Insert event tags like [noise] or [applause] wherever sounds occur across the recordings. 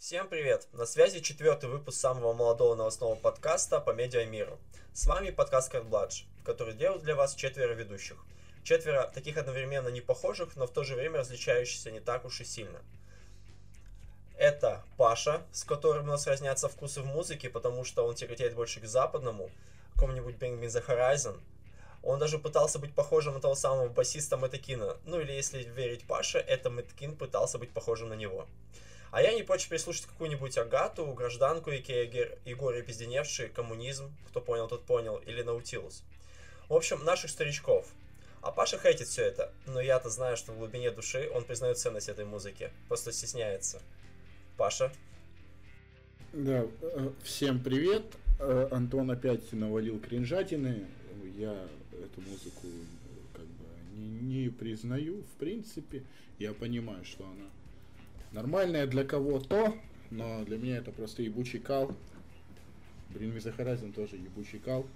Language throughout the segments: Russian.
Всем привет! На связи четвертый выпуск самого молодого новостного подкаста по медиамиру. С вами подкаст Картбладж, который делают для вас четверо ведущих. Четверо таких одновременно не похожих, но в то же время различающихся не так уж и сильно. Это Паша, с которым у нас разнятся вкусы в музыке, потому что он тяготеет больше к западному, какому-нибудь Bring Me The Horizon. Он даже пытался быть похожим на того самого басиста Мэттекина. Ну или если верить Паше, это Мэттекин пытался быть похожим на него. А я не прочь переслушать какую-нибудь Агату, Гражданку, Икея Егория Пизденевший, Коммунизм, кто понял, тот понял, или Наутилус. В общем, наших старичков. А Паша хейтит все это, но я-то знаю, что в глубине души он признает ценность этой музыки, просто стесняется. Паша? Да, э, всем привет. Э, Антон опять навалил кринжатины. Я эту музыку как бы не, не признаю, в принципе. Я понимаю, что она нормальная для кого-то, но для меня это просто ебучий кал. The Horizon тоже ебучий кал.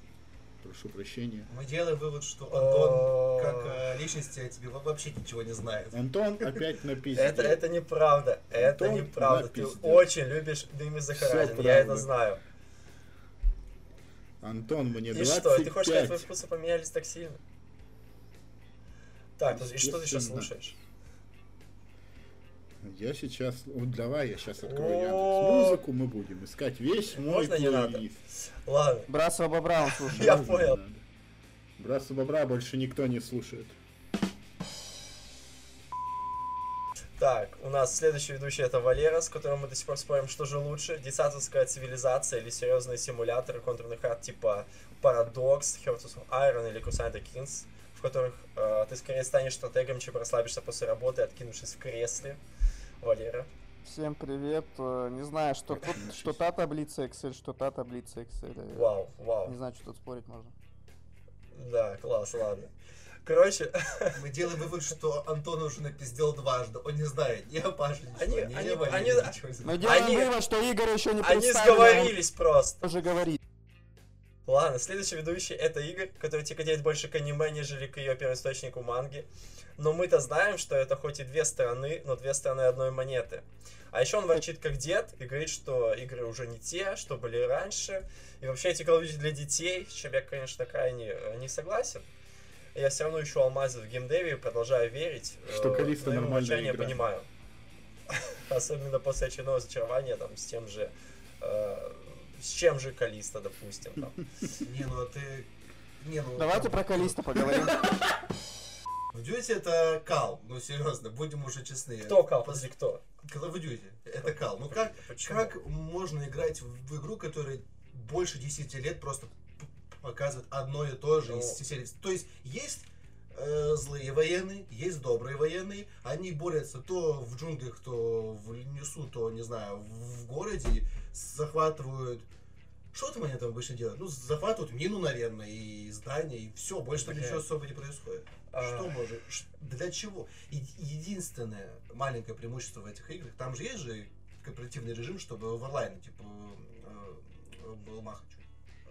Прошу прощения. Мы делаем вывод, что Антон, как э, личности, о тебе вообще ничего не знает. Антон [laughs] опять напиздил. Это, это неправда, это Антон неправда. Ты очень любишь Всё Horizon, я это знаю. Антон, мне И 25. что, ты хочешь сказать, твои вкусы поменялись так сильно? Так, и что ты сейчас слушаешь? Я сейчас, вот давай я сейчас открою. Яндекс Музыку, мы будем искать весь мой Можно не надо? Ладно, Брасова Бобра он слушает. Я понял. Браса бобра больше никто не слушает. Так, у нас следующий ведущий это Валера, с которым мы до сих пор спорим, что же лучше, десантовская цивилизация или серьезные симуляторы контурных карт типа Paradox, Hearts of Iron или Crusader Kings, в которых э, ты скорее станешь стратегом, чем расслабишься после работы, откинувшись в кресле. Валера. Всем привет. Э, Не знаю, что тут, [laughs] что та таблица Excel, что та таблица Excel. Э, Вау, вау. Не знаю, что тут спорить можно. Да, класс, ладно. Короче, [laughs] Мы делаем вывод, что Антон уже напиздел дважды. Он не знает ни о Паше ничего, Они- ни они- о Валере они- ничего. Мы делаем Они- вывод, что Игорь еще не они сговорились просто. Уже говорит. Ладно, следующий ведущий это Игорь, который тяготеет больше к аниме, нежели к ее первоисточнику манги. Но мы-то знаем, что это хоть и две стороны, но две стороны одной монеты. А еще он ворчит как дед и говорит, что игры уже не те, что были раньше. И вообще эти Call of Duty для детей, с чем я, конечно, крайне э, не согласен. Я все равно ищу алмазы в геймдеве и продолжаю верить. Что э, Калиста но его нормальная игра. понимаю. [laughs] Особенно после очередного разочарования там с тем же... э, с чем же Калиста, допустим. Там. [laughs] Не, ну а ты... Не, ну, Давайте там- про Калиста поговорим. [laughs] В Duty это кал, ну серьезно, будем уже честны. Кто кал? Подожди, кто? Call of Duty, это кал. Ну как, Почему? как можно играть в игру, которая больше 10 лет просто показывает одно и то же из Ну. серии? То есть есть э, злые военные, есть добрые военные, они борются то в джунглях, то в лесу, то, не знаю, в в городе, захватывают... Что там они там обычно делают? Ну, захватывают мину, наверное, и здание, и все, больше там ничего особо не происходит. А. Что может, для чего? Единственное маленькое преимущество в этих играх, там же есть же кооперативный режим, чтобы в онлайне, типа, э, э, был махач.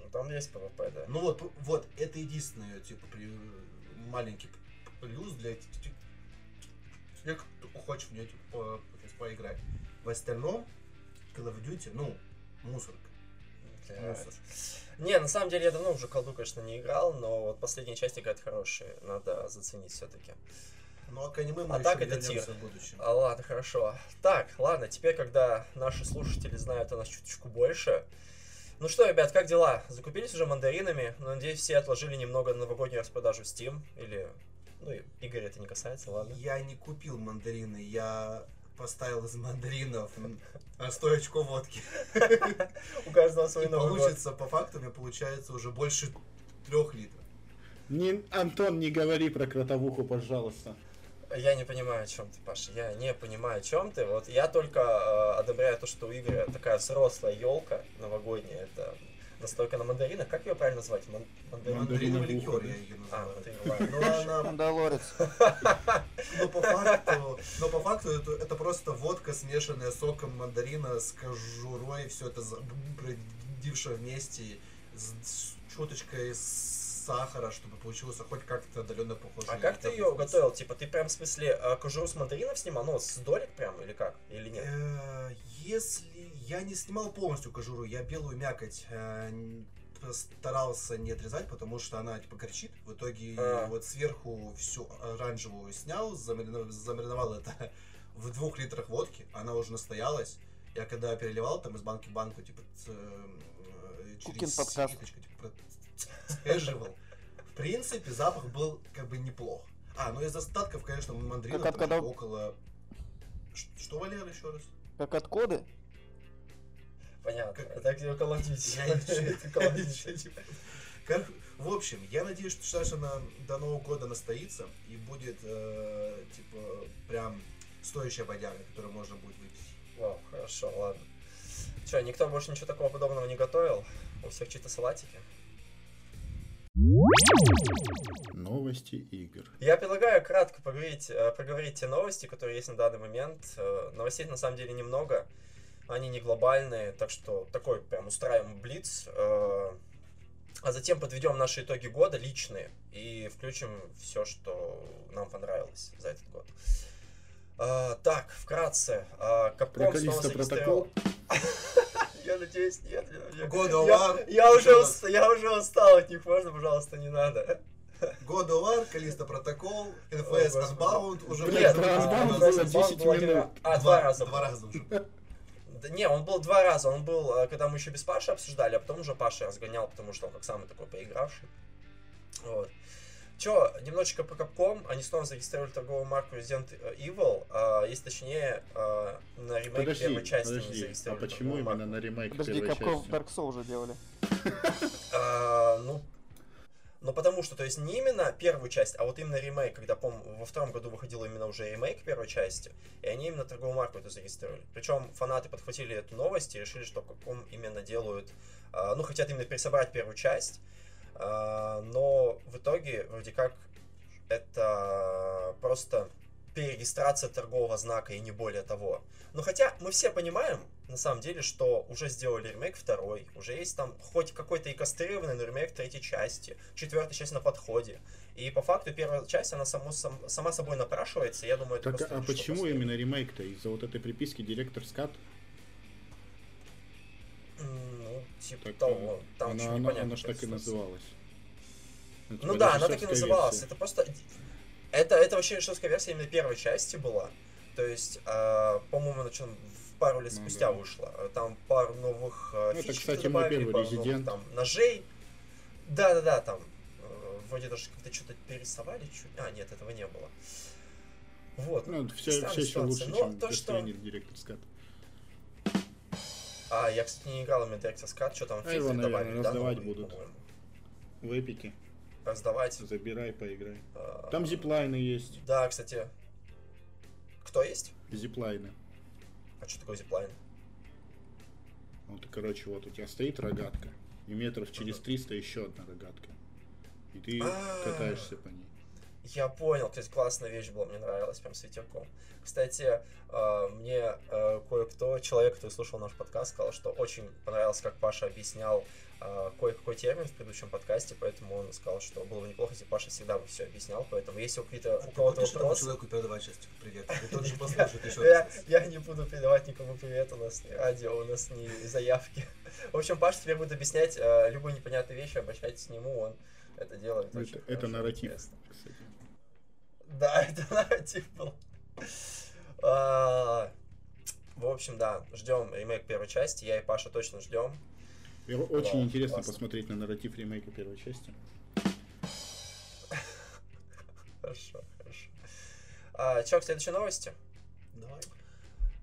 Ну, Там есть PvP, да. Ну вот, вот, это единственное, типа, при, маленький плюс для тех, кто хочет в нее типа, по- поиграть. В остальном, Call of Duty, ну, мусорка. Не, на самом деле я давно уже колду, конечно, не играл, но вот последняя часть играет хорошие, надо заценить все-таки. Ну, а к аниме мы А еще так это тир. в будущем. А, ладно, хорошо. Так, ладно, теперь, когда наши слушатели знают о нас чуточку больше. Ну что, ребят, как дела? Закупились уже мандаринами? Ну, надеюсь, все отложили немного на новогоднюю распродажу Steam? Или... Ну, Игорь это не касается, ладно. Я не купил мандарины, я поставил из мандаринов а 100 очков водки. У каждого свой Новый получится, по факту, мне получается уже больше трех литров. Не, Антон, не говори про кротовуху, пожалуйста. Я не понимаю, о чем ты, Паша. Я не понимаю, о чем ты. Вот я только э, одобряю то, что у Игоря такая взрослая елка новогодняя. Это настойка на мандаринах. Как ее правильно назвать? Ман- мандарин- Мандарин. Мандариновый ликер я ее А, называю. ты ладно. Ну, она, Мандалорец. [laughs] но по факту, но по факту это, это просто водка, смешанная соком мандарина, с кожурой, все это бродившее вместе, с, с чуточкой сахара, чтобы получился хоть как-то отдаленно похоже. А как ты ее вкус. готовил? Типа ты прям в смысле э, кожуру с мандаринов снимал? Ну, с долек прям или как? Или нет? Э, если я не снимал полностью кожуру, я белую мякоть э, старался не отрезать, потому что она типа горчит. В итоге А. вот сверху всю оранжевую снял, замарина- замариновал это [laughs] в двух литрах водки, она уже настоялась. Я когда переливал там из банки в банку, типа э, Кукин через ситочку, типа, процеживал. В принципе, запах был как бы неплох. А, ну из остатков, конечно, мандаринов Как от когда- около... Что, Валера, еще раз? Как от коды? Понятно. Как- Это of Duty. Я of Duty. Как, в общем, я надеюсь, что Саша на, до Нового года настоится и будет, э, типа, прям стоящая бодяга, которую можно будет выпить. Вау, хорошо, ладно. Че, никто больше ничего такого подобного не готовил? У всех чьи-то салатики? Новости игр. Я предлагаю кратко поговорить, э, проговорить те новости, которые есть на данный момент. Э, Новостей на самом деле немного. Они не глобальные, так что такой прям устраиваем блиц. э, А затем подведем наши итоги года личные и включим все, что нам понравилось за этот год. Э, Так, вкратце. Про Capcom снова зарегистрировал... протокол. [laughs] Я надеюсь, нет. of я- уже устал от них, можно, пожалуйста, не надо. [laughs] God of War, Калиста Протокол, NFS. Unbound уже... А, Unbound а, было а, 10 был один минут. А, два раза. Два раза уже. Да не, он был два раза. Он был, э, когда мы еще без Паши обсуждали, а потом уже Паша разгонял, потому что он как самый такой поигравший. Вот. Че, немножечко про Capcom. Они снова зарегистрировали торговую марку Resident Evil. а, если точнее, а, на ремейк Подожди, первой части они подожди. А зарегистрировали почему торговую именно марку. на ремейк Подожди, первой Capcom части? Dark Souls уже делали. [laughs] А, ну, ну, потому что, то есть, не именно первую часть, а вот именно ремейк, когда, по во втором году выходил именно уже ремейк первой части, и они именно торговую марку эту зарегистрировали. Причем фанаты подхватили эту новость и решили, что Capcom именно делают, а, ну, хотят именно пересобрать первую часть, а, но в итоге, вроде как, это просто перерегистрация торгового знака и не более того. Но хотя мы все понимаем, на самом деле, что уже сделали ремейк второй, уже есть там хоть какой-то и кастрированный, но ремейк третьей части, четвертая часть на подходе. И по факту первая часть, она само, сам- сама собой напрашивается, я думаю, это Так, просто а почему последнее. именно ремейк-то? Из-за вот этой приписки директор скат? Ну, типа Так, того, э, там она, она, непонятно, она ж что так и называлась. Ну типа да, она так и называлась. версия. Это просто... Это, это вообще режиссерская версия именно первой части была. То есть, а, по-моему, она что, в пару лет Ну спустя да. вышла. Там пару новых а, Ну, это, кстати, добавили, пару новых, Resident. там ножей. Да-да-да, там э, вроде даже как-то что-то перерисовали чуть. А, нет, этого не было. Вот. Ну, все, все еще лучше, Но чем то, что- директор скат. А, я, кстати, не играл именно Director's Cut, что там А его, наверное, добавили, да, раздавать новые, будут. В эпике. Раздавать. Забирай, поиграй. а, Там зиплайны есть. Да, кстати. Кто есть? Зиплайны. А что такое зиплайн? Вот, и, короче, вот у тебя стоит рогатка. И метров через 300 еще одна рогатка. И ты А. катаешься по ней. Я понял, то есть классная вещь была, мне нравилась прям с ветерком. Кстати, э, мне э, кое-кто, человек, который слушал наш подкаст, сказал, что очень понравилось, как Паша объяснял э, кое-какой термин в предыдущем подкасте, поэтому он сказал, что было бы неплохо, если Паша всегда бы все объяснял, поэтому если у, у кого-то Напиши этому вопросы... человеку передавай сейчас привет. [laughs] Тот же послушает еще Я, не буду передавать никому привет, у нас не радио, у нас не заявки. [laughs] В общем, Паша теперь будет объяснять э, любые непонятные вещи, обращайтесь к нему, он это делает очень Это, это нарратив, кстати. Да, [laughs] это нарратив был. А, В общем, да, ждем ремейк первой части. Я и Паша точно ждем. Очень Да, интересно классно. посмотреть на нарратив ремейка первой части. [laughs] Хорошо, хорошо. А, Чё, к следующей новости? Давай.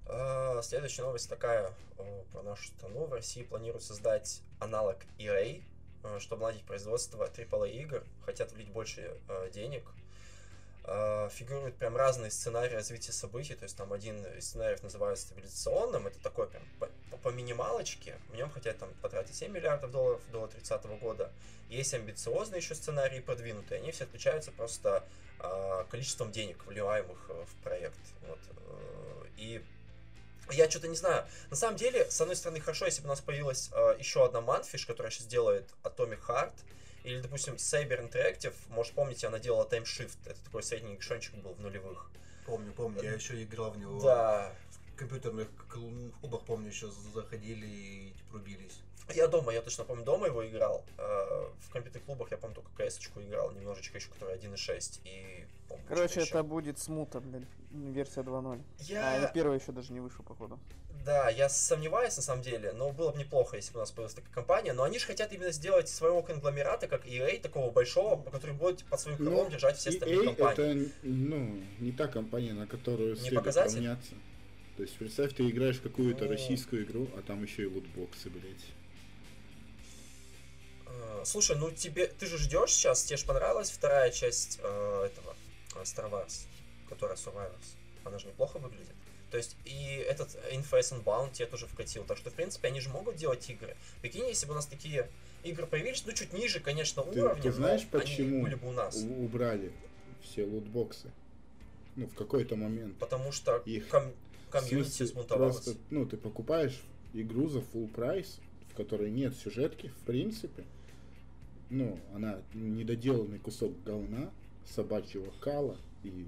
А, Следующая новость такая о, про нашу страну. В России планируют создать аналог EA, э, чтобы наладить производство AAA игр. Хотят влить больше э, денег. А, Фигурируют прям разные сценарии развития событий. То есть там один из сценариев называется стабилизационным. Это такой прям по, по- минималочке. В нем хотят там потратить 7 миллиардов долларов до 30 года. Есть амбициозные еще сценарии продвинутые. Они все отличаются просто а, количеством денег, вливаемых э, в проект. Вот. э, И я что-то не знаю. На самом деле, с одной стороны, хорошо, если бы у нас появилась э, еще одна манфиш, которая сейчас делает Atomic Heart, или, допустим, Saber Interactive, может, помните, она делала Time Shift, это такой средний экшончик был в нулевых. Помню, помню, я еще играл в него. Да, компьютерных кл- клубах, помню, еще заходили и типа, рубились. Я дома, я точно помню, дома его играл. Э, В компьютерных клубах я помню только CS-очку играл, немножечко еще, которая 1.6. И помню, Короче, это еще. будет смута, блядь, версия 2.0. Я... А, ну, первый еще даже не вышел, походу. Да, я сомневаюсь на самом деле, но было бы неплохо, если бы у нас появилась такая компания. Но они же хотят именно сделать своего конгломерата, как EA, такого большого, который будет под своим крылом Ну, держать все остальные EA компании. это, ну, не та компания, на которую Не следует показатель? равняться. То есть, представь, ты играешь в какую-то Ну. российскую игру, а там еще и лутбоксы, блядь. Э, Слушай, ну тебе, ты же ждешь сейчас, тебе же понравилась вторая часть э, этого э, Star Wars, которая Survivors. Она же неплохо выглядит. То есть и этот Infamous Unbound тебе тоже вкатил. Так что, в принципе, они же могут делать игры. Прикинь, если бы у нас такие игры появились, ну чуть ниже, конечно, Ты, уровнем, ты знаешь, но почему они были бы у нас. убрали все лутбоксы? Ну, в какой-то момент. Потому что Их- ком- комьюнити сбунтовалось. Просто, ну, ты покупаешь игру за full прайс, в которой нет сюжетки, в принципе. Ну, она недоделанный кусок говна, собачьего кала и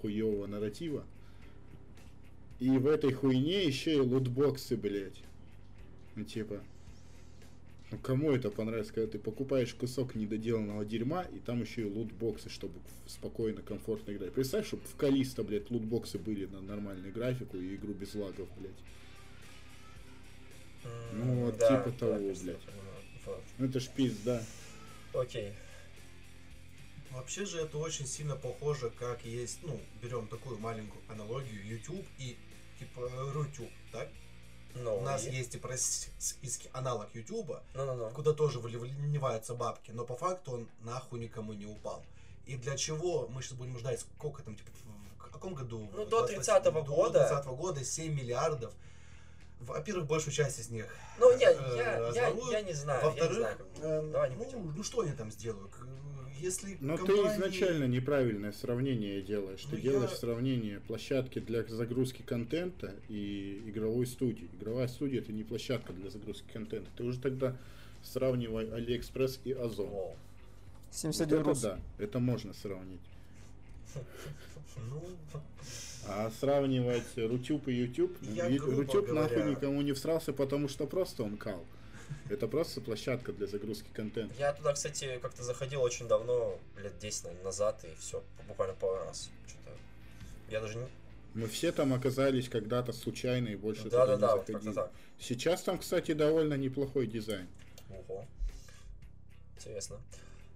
хуевого нарратива. И в этой хуйне еще и лутбоксы, блядь. Ну, типа, ну кому это понравится, когда ты покупаешь кусок недоделанного дерьма, и там еще и лутбоксы, чтобы спокойно, комфортно играть. Представь, чтобы в Калиста, блядь, лутбоксы были на нормальную графику и игру без лагов, блядь. М, ну, вот да, типа да, того, представь, блядь. вот. Ну это ж пизда. Окей. Вообще же это очень сильно похоже, как есть, ну, берем такую маленькую аналогию, YouTube и типа Рутюб, так? Ну, У нас и- есть типа российский аналог Ютуба, Ну-ну-ну. куда тоже выли- выливаются бабки, но по факту он нахуй никому не упал. И для чего мы сейчас будем ждать, сколько там, типа, в каком году? Ну, до 28 30-го до года. 30 года 7 миллиардов. Во-первых, большую часть из них Ну, я, э, я, я, я не знаю, Во-вторых, э, ну, ну что они там сделают? Если Но компании- ты изначально неправильное сравнение делаешь. Ты Ну, делаешь я- сравнение площадки для загрузки контента и игровой студии. Игровая студия это не площадка для загрузки контента. Ты уже тогда сравнивай Алиэкспресс и Озон. Воу. 71 Вот это да, это можно сравнить. Ну, А сравнивать Рутюб и грубо Рутюб нахуй никому не всрался, потому что просто он кал. Это просто площадка для загрузки контента. Я туда, кстати, как-то заходил очень давно, лет 10 наверное, назад, и все, буквально пару раз. Что-то. Я даже не. Мы все там оказались когда-то случайно и больше Да, туда да, не да, вот заходили. как-то так. Сейчас там, кстати, довольно неплохой дизайн. Ого. Интересно.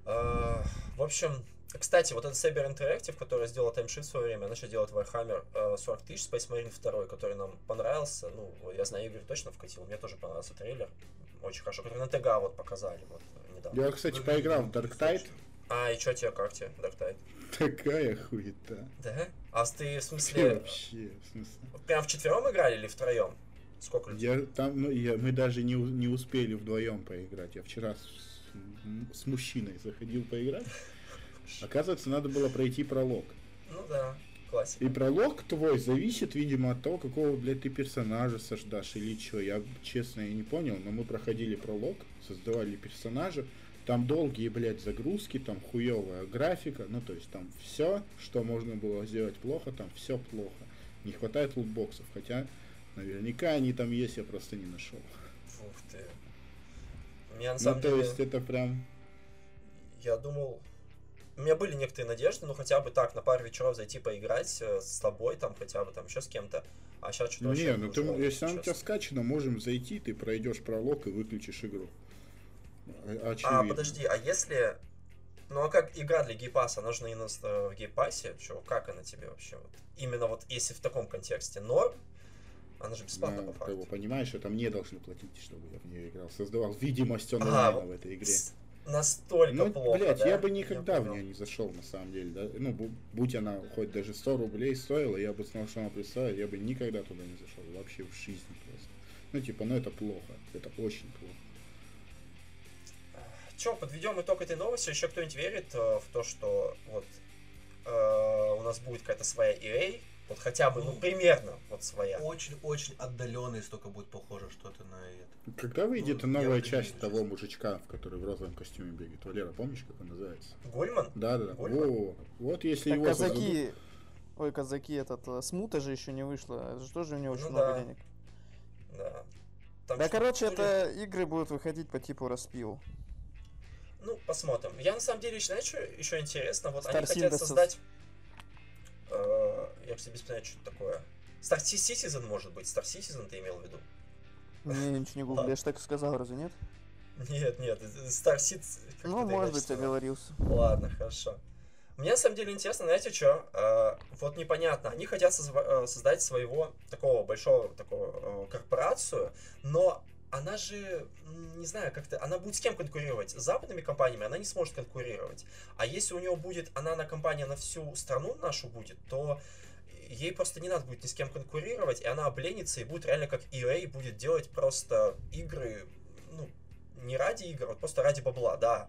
А, в общем, кстати, вот этот Saber Interactive, который сделал TimeShift в свое время, начал делать Warhammer э, 40 тысяч, Space Marine 2, который нам понравился. Ну, я знаю, Игорь точно вкатил. Мне тоже понравился трейлер. Очень хорошо. Который на ТГ вот показали вот недавно. Я, кстати, выглядит поиграл в Dark Tide. А, и что тебе, как тебе, Dark Tide? Такая хуета. Да? А ты, в Ты смысле, вообще, в смысле. прям вчетвером играли или втроем? Сколько людей? Я там, ну, я, мы даже не, не успели вдвоем поиграть. Я вчера с, с мужчиной заходил поиграть. [laughs] Оказывается, надо было пройти пролог. Ну да, классика. И пролог твой зависит, видимо, от того, какого, блядь, ты персонажа создашь или что. Я, честно, я не понял, но мы проходили пролог, создавали персонажа. Там долгие, блядь, загрузки, там хуевая графика. Ну, то есть там все, что можно было сделать плохо, там все плохо. Не хватает лутбоксов, хотя наверняка они там есть, я просто не нашел. Ух ты. У меня на Ну, самом то деле... есть это прям... Я думал... У меня были некоторые надежды, ну хотя бы так, на пару вечеров зайти поиграть э, с тобой, там хотя бы там еще с кем-то. А сейчас что-то Не, ну ты, если она у тебя честно. скачана, можем зайти, ты пройдешь пролог и выключишь игру. А, Очевидно. подожди, а если... Ну а как игра для гейпаса, она же на э, в гейпассе, чё, как она тебе вообще? Вот? Именно вот если в таком контексте норм, она же бесплатно Ну, по как бы, факту. понимаешь, что там не должны платить, чтобы я в нее играл. Создавал видимость А, онлайна вот в этой игре. С- Настолько Ну, плохо, блядь, да? я бы никогда в понял. нее не зашел, на самом деле. Да? Ну, бу- будь она хоть даже 100 рублей стоила, я бы знал, что она представит, я бы никогда туда не зашел. Вообще в жизни просто. Ну, типа, ну это плохо. Это очень плохо. Че, подведем итог этой новости. Еще кто-нибудь верит э, в то, что вот э, у нас будет какая-то своя EA, вот хотя бы, ну, примерно вот своя. очень-очень отдаленно, если только будет похоже что-то на это. Когда выйдет Ну, новая часть того сейчас. мужичка, в который в розовом костюме бегает? Валера, помнишь, как он называется? Гольман? Да, да, да. Во, вот если Так его создадут- казаки Ой, казаки, этот, э, смута же еще не вышла. Это же тоже у него очень Ну много да. денег. Да. Там Да, что, короче, это игры будут выходить по типу распил. Ну, посмотрим. Я на самом деле, знаешь, что еще интересно? Вот Star они хотят создать... э, я, кстати, без понятия, что это такое. Star Citizen, может быть. Star Citizen ты имел в виду? Не, ничего не гугли, я ж так и сказал, разве нет? Нет, нет, Star Citizen... Ну, может быть, оговорился. Ладно, хорошо. Мне на самом деле интересно, знаете что? вот непонятно, они хотят э, создать своего такого большого такого э, корпорацию, но она же, не знаю, как-то, она будет с кем конкурировать? С западными компаниями она не сможет конкурировать. А если у нее будет, она на компания на всю страну нашу будет, то ей просто не надо будет ни с кем конкурировать, и она обленится и будет реально как EA, будет делать просто игры, ну, не ради игр, а просто ради бабла, да.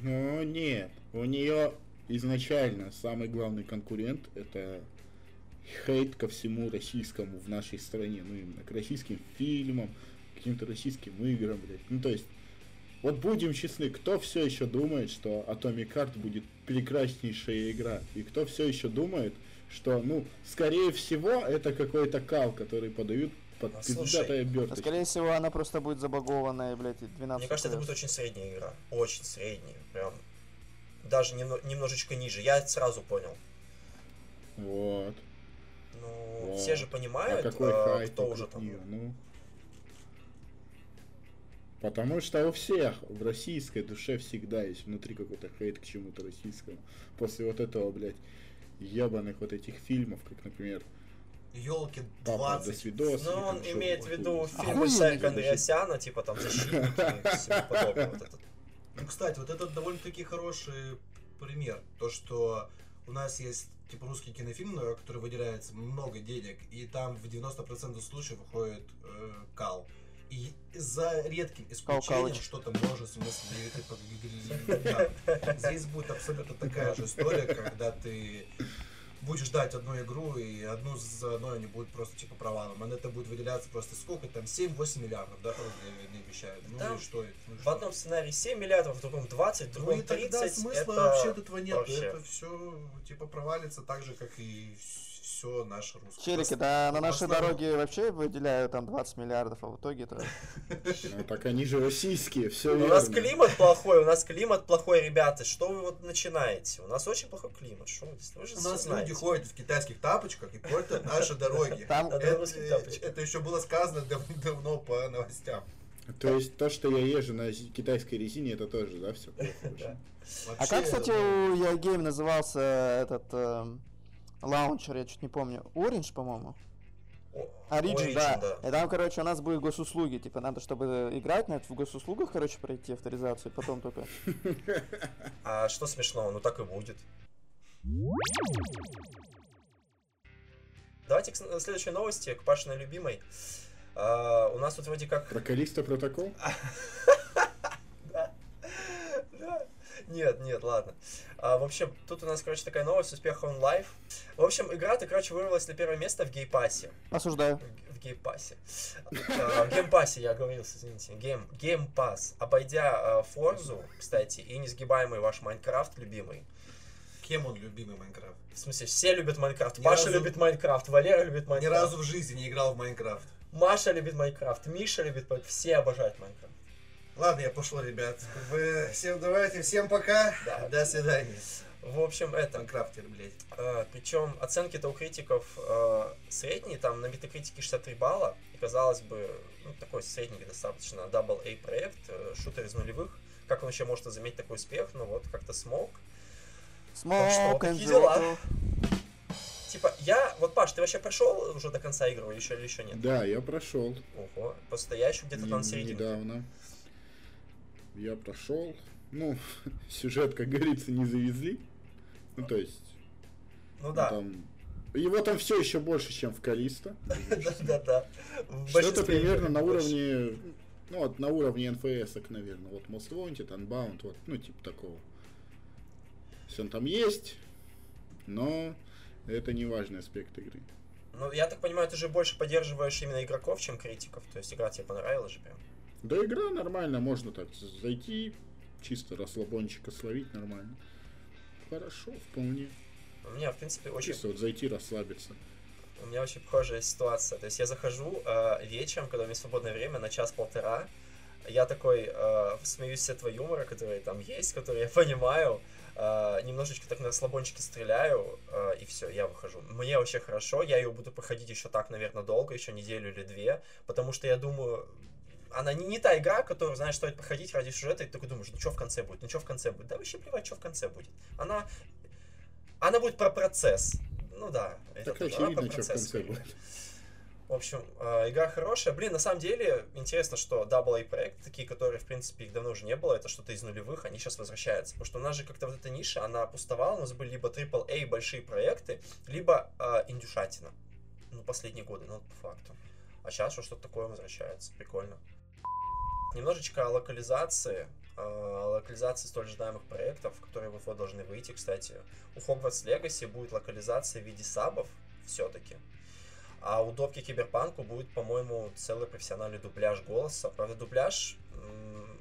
Но нет, у нее изначально самый главный конкурент это хейт ко всему российскому в нашей стране, ну именно к российским фильмам, каким-то российским играм, блядь. Ну то есть, вот будем честны, кто все еще думает, что Atomic Heart будет прекраснейшая игра, и кто все еще думает, что, ну, скорее всего, это какой-то кал, который подают под А, слушай, пиздатая А оберточка. скорее всего, она просто будет забагованная, блядь, и 12 Мне кажется, это будет очень средняя игра. Очень средняя. Прям. Даже немно- немножечко ниже. Я это сразу понял. Вот. Ну, Вот. все же А понимают, какой э, хайп кто уже там. Ну. Потому что у всех в российской душе всегда есть внутри какой-то хейт к чему-то российскому. После вот этого, блядь, ебаных вот этих фильмов, как, например, Елки Папа, до 20. свидос. Ну, он имеет в виду фильмы фильм. Андреасяна, типа там «Защитники» и [laughs] всего подобного. Вот этот. Ну, кстати, вот это довольно-таки хороший пример. То, что у нас есть типа русский кинофильм, на который выделяется много денег, и там в 90% случаев выходит э, кал. И за редким исключением, Кал-калыч. что там может смысле да. Здесь будет абсолютно такая же история, когда ты будешь ждать одну игру, и одну за одной они будут просто типа провалом. А это будет выделяться просто сколько там, 7-8 миллиардов, да, рублей они обещают. Ну Там и что это? Ну и В что? одном сценарии 7 миллиардов, в другом 20, в Ну другом и тогда 30. смысла это вообще этого нет. вообще. Это все типа провалится так же, как и все наше русское. Челики, да, на основном- дороге вообще выделяют там 20 миллиардов, а в итоге это... ну так они же российские, все У нас климат плохой, у нас климат плохой, ребята. Что вы вот начинаете? У нас очень плохой климат. Что вы, же У нас люди ходят в китайских тапочках и портят наши дороги. Это, еще было сказано дав- давно по новостям. То есть то, что я езжу на китайской резине, это тоже, да, все плохо? [laughs] А как, кстати, ну, у Ягейм назывался этот эм, лаунчер, я чуть не помню. Orange, по-моему? Origin, Origin, да. И там, короче, у нас будет госуслуги. Типа, надо, чтобы играть на это в госуслугах, короче, пройти авторизацию, потом только... А что смешного? Ну так и будет. Давайте к следующей новости, к Пашиной любимой. А, у нас тут вроде как... Про Callisto Protocol? [laughs] Нет, нет, ладно. А, в общем, тут у нас, короче, такая новость, успех High on Life. В общем, игра-то, короче, вырвалась на первое место в гейпассе. Осуждаю. В геймпассе. А, В геймпассе, я оговорился, извините. Game, Game Pass. Обойдя а, Форзу, кстати, и несгибаемый ваш Майнкрафт любимый. Кем он любимый Майнкрафт? В смысле, все любят Майнкрафт. Ни Паша разу- любит Майнкрафт, Валера любит Ни Майнкрафт. разу в жизни не играл в Майнкрафт. Маша любит Майнкрафт, Миша любит Майнкрафт. Все обожают Майнкрафт. Ладно, я пошел, ребят. Бы, всем давайте, всем пока. Да. До свидания. В общем, это. Майнкрафтер, блядь. причем оценки-то у критиков э, средние, там на метакритике 63 балла. И казалось бы, ну, такой средний достаточно Double A проект, э, шутер из нулевых. Как он вообще может заметить такой успех? Ну вот, как-то смог. Smoke что, and какие дела? Типа, я, вот, Паш, ты вообще прошел уже до конца игры еще или еще нет? Да, я прошел. Ого, просто я еще где-то там Не- середине. Недавно. Я прошел. Ну, [laughs] сюжет, как говорится, не завезли. Ну, то есть, Ну да, там... Его там все еще больше, чем в Калиста. [laughs] да-да-да. Что-то примерно на уровне... Ну, вот на уровне НФС, наверное. Вот Most Wanted, Unbound, вот, ну, типа такого. Все там есть, но это не важный аспект игры. Ну, я так понимаю, ты же больше поддерживаешь именно игроков, чем критиков. То есть игра тебе понравилась же прям. Да игра нормально, можно так зайти, чисто расслабончика словить нормально. Хорошо, вполне. У меня, в принципе, очень Чисто вот зайти, расслабиться. У меня очень похожая ситуация. То есть я захожу э, вечером, когда у меня свободное время, на час-полтора. Я такой э, смеюсь с этого юмора, который там есть, который я [laughs] понимаю. э, немножечко так на слабончике стреляю, э, и все, я выхожу. Мне вообще хорошо, я ее буду проходить еще так, наверное, долго, еще неделю или две, потому что я думаю, она не, не та игра, которую, знаешь, стоит проходить ради сюжета, и ты такой думаешь, ну что в конце будет, ну что в конце будет. Да вообще плевать, что в конце будет. Она, она будет про процесс. Ну да. это Так она про что в процесс конце будет. В общем, э, игра хорошая. Блин, на самом деле, интересно, что AA проекты, такие, которые, в принципе, их давно уже не было, это что-то из нулевых, они сейчас возвращаются. Потому что у нас же как-то вот эта ниша, она пустовала, у нас были либо AAA большие проекты, либо э, индюшатина. Ну, последние годы, ну, по факту. А сейчас что что-то такое возвращается. Прикольно. Немножечко о локализации. э, о локализации столь ожидаемых проектов, которые вот должны выйти, кстати. У Hogwarts Legacy будет локализация в виде сабов, все-таки. А у Допки Киберпанку будет, по-моему, целый профессиональный дубляж голоса. Правда, дубляж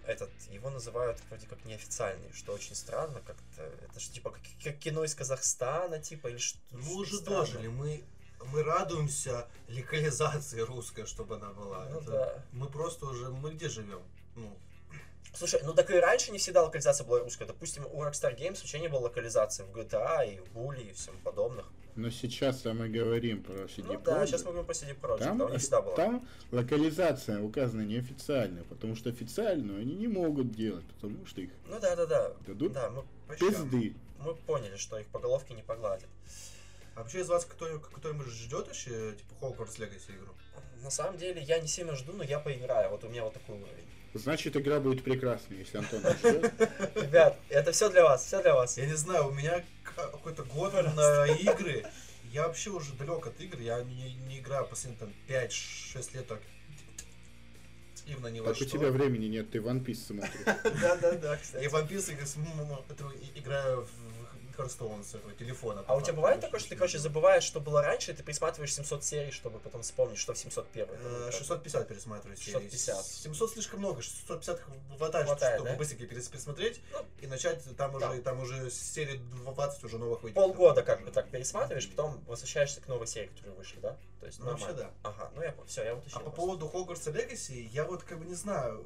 этот, его называют вроде как неофициальный, что очень странно как-то. Это же типа как, как кино из Казахстана, типа, или что Мы уже странно. дожили, мы, мы радуемся локализации русской, чтобы она была. Ну Это- да. Мы просто уже, мы где живем? Ну, Слушай, ну так и раньше не всегда локализация была русская. Допустим, у Rockstar Games вообще не было локализации в GTA и в Bully и всем подобных. Но сейчас мы говорим про CD Ну да, Projekt. сейчас мы говорим про CD Projekt, Там, да, всегда было. там локализация указана неофициальная, потому что официальную они не могут делать, потому что их Ну да, да, да. дадут Да, мы, пизды. мы поняли, что их по головке не погладят. А вообще из вас кто, кто-нибудь ждет еще, типа, Hogwarts Legacy игру? На самом деле, я не сильно жду, но я поиграю. Вот у меня вот такой уровень. Значит, игра будет прекрасной, если Антон [laughs] не ждет. Ребят, это все для вас, все для вас. Я не знаю, у меня какой-то год на игры. Я вообще уже далек от игр, я не, не играю последние там 5-6 лет так активно ни во Так у что. тебя времени нет, ты One Piece смотришь. [laughs] Да, да, да, Я кстати. в One Piece и- играю в Hearthstone с этого телефона. А у тебя бывает такое, что ты, короче, забываешь, что было раньше, и ты присматриваешь 700 серий, чтобы потом вспомнить, что в 701? Э, 650 пересматриваю серии. 650. 700 слишком много, 650 хватает, Хватает, чтобы да? быстренько перес- пересмотреть Ну, и начать там уже, да. там уже серии 20 уже новых выйдет. Полгода как бы так пересматриваешь, потом возвращаешься к новой серии, которые вышли, да? То есть Ну, вообще нормально. Ага, ну я все, я уточнил. А по поводу Hogwarts Legacy, я вот как бы не знаю,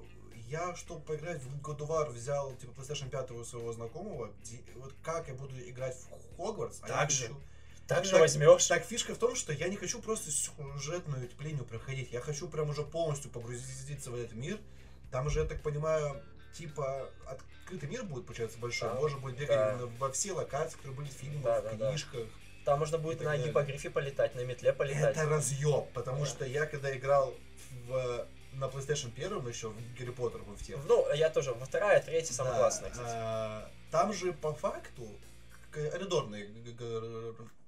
я, чтобы поиграть в War, взял типа PlayStation 5 у своего знакомого, где- вот как я буду играть в Хогвартс, а я Так же. хочу- Так же так- возьмешь. Так фишка в том, что я не хочу просто сюжетную линию проходить, я хочу прям уже полностью погрузиться в этот мир. Там же, я так понимаю, типа открытый мир будет, получается, большой. Да. Можно будет бегать Да. во все локации, которые были в фильмах, Да, в да, да. книжках. Там можно будет так на далее. гипогрифе полетать, на метле полетать. Это разъеб, потому Да. что я когда играл в, на PlayStation 1 еще в Гарри Поттер мы в тех. Ну, я тоже. Во вторая, третья самая Да, классная, кстати. а, там же по факту коридорные,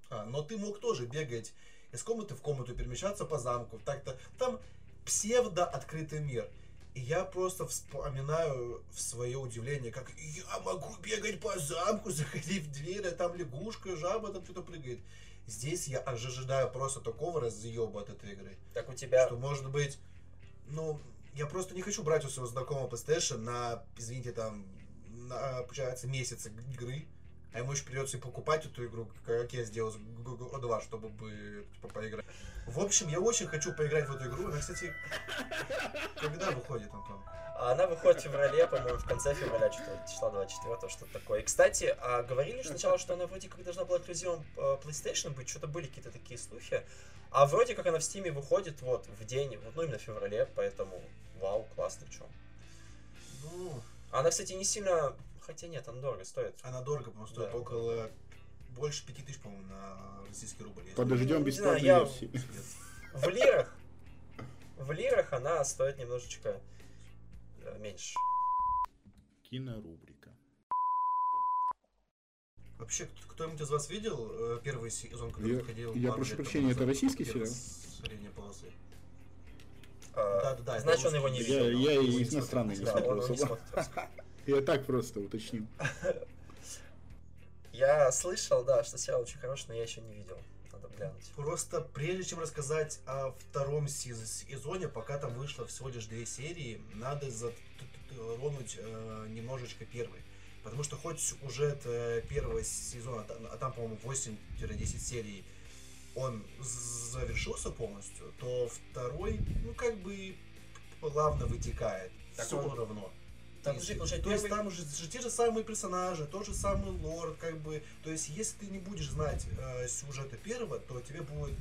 а, но ты мог тоже бегать из комнаты в комнату, перемещаться по замку. Так-то там псевдо открытый мир. И я просто вспоминаю в свое удивление, как я могу бегать по замку, [laughs] заходить в дверь, а там лягушка, жаба там что-то прыгает. Здесь я ожидаю просто такого разъеба от этой игры. Так у тебя... Что может быть, ну, я просто не хочу брать у своего знакомого PlayStation на, извините, там, на, получается, месяц игры, а ему еще придется и покупать эту игру, как я сделал с God 2, чтобы бы, типа, поиграть. В общем, я очень хочу поиграть в эту игру. Она, кстати, когда выходит, Антон? А Она выходит в феврале, по-моему, в конце февраля, что-то числа 24 что-то такое. И, кстати, а говорили сначала, что она вроде как должна была эксклюзивом э, PlayStation быть, что-то были какие-то такие слухи. А вроде как она в Стиме выходит вот в день, вот, ну именно в феврале, поэтому вау, классно, что. Ну, Она, кстати, не сильно... Хотя нет, она дорого стоит. она дорого, по-моему, стоит Да. около больше 5000, по-моему, на российский рубль. Подождем Не бесплатной знаю, я-. [laughs] В лирах, в лирах она стоит немножечко э, меньше. Кинорубрика. Вообще, кто- кто-нибудь из вас видел э, первый сезон, который Я- выходил? я прошу прощения, это российский сериал? средней полосы. А, Да-да-да, это Значит, он его не видел. Я, я иностранный не Да, смотрел он его не особо. Я так просто уточнил. [laughs] Я слышал, да, что сериал очень хороший, но я еще не видел. Надо глянуть. Просто прежде чем рассказать о втором сез- сезоне, пока там вышло всего лишь две серии, надо затронуть э, немножечко первый. Потому что хоть сюжет э, первого сезона, а там, а там, по-моему, 8-10 серий, он завершился полностью, то второй, ну, как бы плавно вытекает. Так Все он- равно. Там, То подожди, то есть там же, же те же самые персонажи, тот же самый лор, как бы. То есть, если ты не будешь знать э, сюжета первого, то тебе будет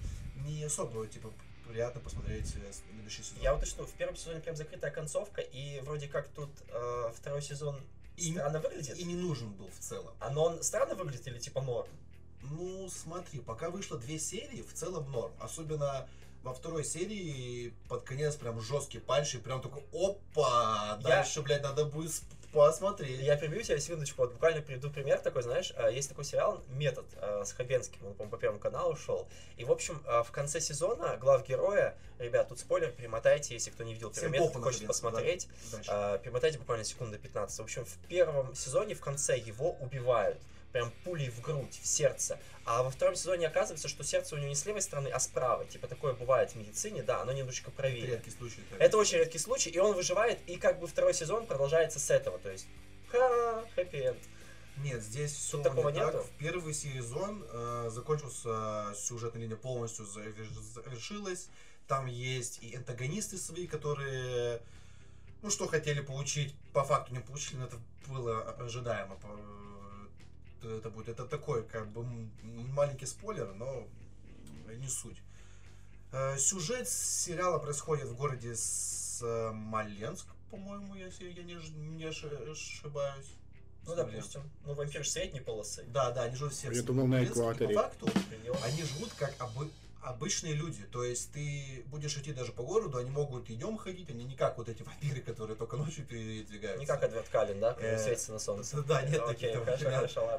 не особо, типа, приятно посмотреть э, следующий сезон. Я вот что, в первом сезоне прям закрытая концовка, и вроде как тут э, второй сезон И- странно выглядит. И не нужен был в целом. А но он странно выглядит или типа норм? Ну, смотри, пока вышло две серии, в целом норм. Особенно во второй серии под конец прям жесткий пальчик, прям такой, опа, Я- дальше, блядь, надо будет посмотреть. Я перебью тебя секундочку, вот буквально приведу пример такой, знаешь, э, есть такой сериал «Метод» э, с Хабенским, он, по-моему, по Первому каналу шел. И, в общем, э, в конце сезона глав героя, ребят, тут спойлер, перемотайте, если кто не видел первый метод, хочет Хабенского, да. посмотреть, Дальше. э, перемотайте буквально секунды 15. В общем, в первом сезоне в конце его убивают. Прям пулей в грудь, в сердце. А во втором сезоне оказывается, что сердце у него не с левой стороны, а с правой. Типа такое бывает в медицине, да, оно немножечко Это правее. редкий случай. так. Это очень редкий случай, и он выживает, и как бы второй сезон продолжается с этого, то есть ха, хэппи-энд. Нет, здесь все Тут такого не так. нету? В первый сезон э, закончился сюжетная линия полностью завер- завершилась. Там есть и антагонисты свои, которые, ну что хотели получить, по факту не получили, но это было ожидаемо. Э, Это будет, это такой как бы маленький спойлер, но не суть. Э, Сюжет сериала происходит в городе Смоленск, по-моему, если я не, не оши- ошибаюсь. Ну, Смоленск. допустим. Ну, вампир средней полосы. Да, да, они живут все в Я думал, на экваторе. По факту, они живут как обы- обычные люди. То есть ты будешь идти даже по городу, они могут и днем ходить, они не как вот эти вампиры, которые только ночью передвигаются. Не как Эдвард Каллен, да, который Э, светится на солнце. Да, нет таких.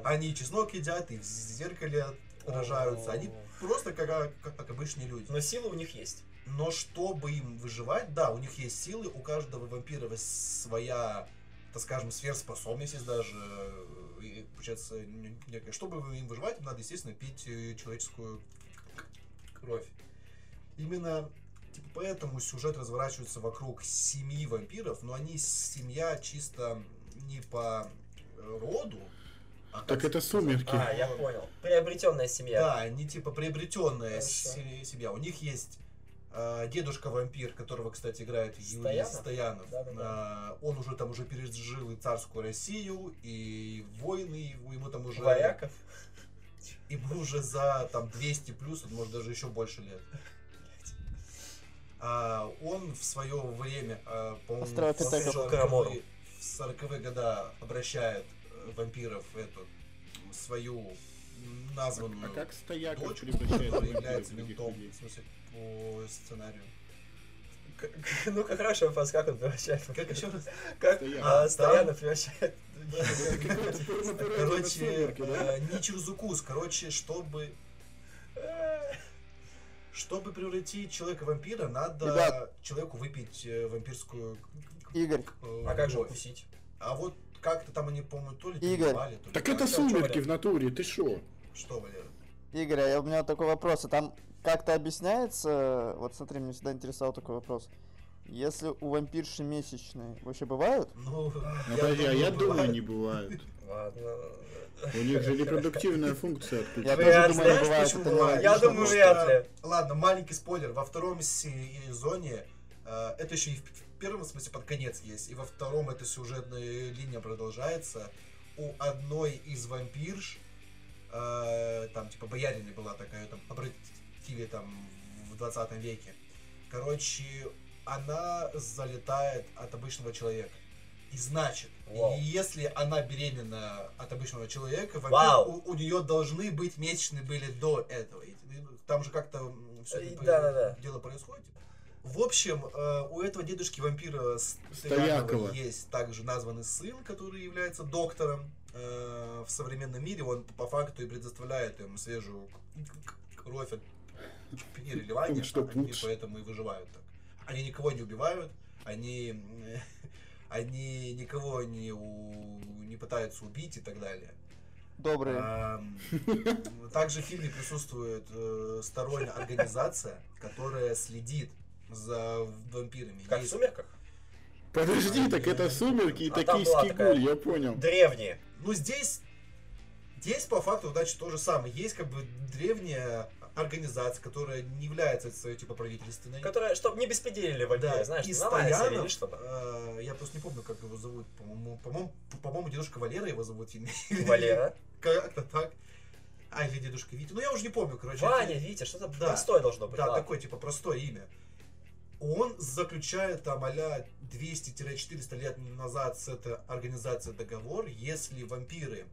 Они чеснок едят, и в зеркале отражаются. Они просто как, как, как обычные люди. Но силы у них есть. Но чтобы им выживать, да, у них есть силы, у каждого вампира своя, так скажем, сверхспособность есть даже. И, получается, н- некая. Чтобы им выживать, им надо, естественно, пить э, человеческую кровь. Именно типа, поэтому сюжет разворачивается вокруг семьи вампиров, но они семья чисто не по э, роду. а Так как это сказать, «Сумерки». А, я понял. Приобретенная семья. да, они типа приобретенная Хорошо. семья. У них есть э, дедушка вампир, которого, кстати, играет Юрий Стоянов? Стоянов. Да-да-да. Э, он уже там уже пережил и царскую Россию, и войны, и ему там уже... Варяков. Ему уже за там 200 плюс, может даже еще больше лет. А, он в свое время, а, по-моему, в Питека. 40-е в 40 года обращает э, вампиров в эту свою названную А как стояков дочку, превращает которая является ментом, в смысле, по сценарию. Ну-ка, хороший вопрос, как он превращает? Как еще раз? Как Стоянов. а, А, Стоянов превращает... [laughs] Короче, э, не Чурзукус, короче, чтобы чтобы превратить человека в вампира, надо человеку выпить э, вампирскую Игорь, э, А как же укусить? А вот как-то там они, по-моему, то ли Игорь. перебивали, то ли Так это сумерки в натуре, ты шо? Что, Валера? Игорь, а я- у меня такой вопрос. А там как-то объясняется, вот смотри, меня всегда интересовал такой вопрос. Если у вампирши месячные вообще бывают? Ну, [laughs] Ну, подожди, а я думаю, бывает. не бывает. Ладно. У них же репродуктивная функция Я тоже думаю, не бывает. это. Я думаю, вряд ли. Ладно, маленький спойлер. Во втором сезоне, э, это еще и в в первом смысле под конец есть, и во втором эта сюжетная линия продолжается. У одной из вампирш, э, там типа бояриной была такая, там, обратили там в 20 веке. Короче, она залетает от обычного человека. И значит, Вау. если она беременна от обычного человека, вампир, Вау. у, у нее должны быть месячные были до этого. И Там же как-то все Э, да-да-да. дело происходит. В общем, э, у этого дедушки вампира Стоякова. Есть также названный сын, который является доктором э, в современном мире. Он по факту и предоставляет им свежую кровь от переливания, Что они лучше. поэтому и выживают так. Они никого не убивают, они, [laughs] они никого не, у- не пытаются убить и так далее. Добрые. Ам, Также в фильме присутствует э, сторонняя организация, которая следит за вампирами. Как в «Сумерках»? Подожди, так это сумерки и А токийский гуль, я понял. Древние. Ну, здесь, здесь по факту, значит, то же самое. Есть как бы древняя организация, которая не является своей типа правительственной. Которые, чтобы не беспределили вампиры, Да, знаешь, и Стоянов, чтобы. э, я просто не помню, как его зовут, по-моему, по-моему, по-моему, дедушка Валера его зовут. [laughs] Валера. Как-то так. А, или дедушка Витя. Ну, я уже не помню, короче. Ваня, Витя, что-то Да. простое должно быть. Да, ладно. такое, типа, простое имя. Он заключает там а 200-400 лет назад с этой организацией договор, если вампиры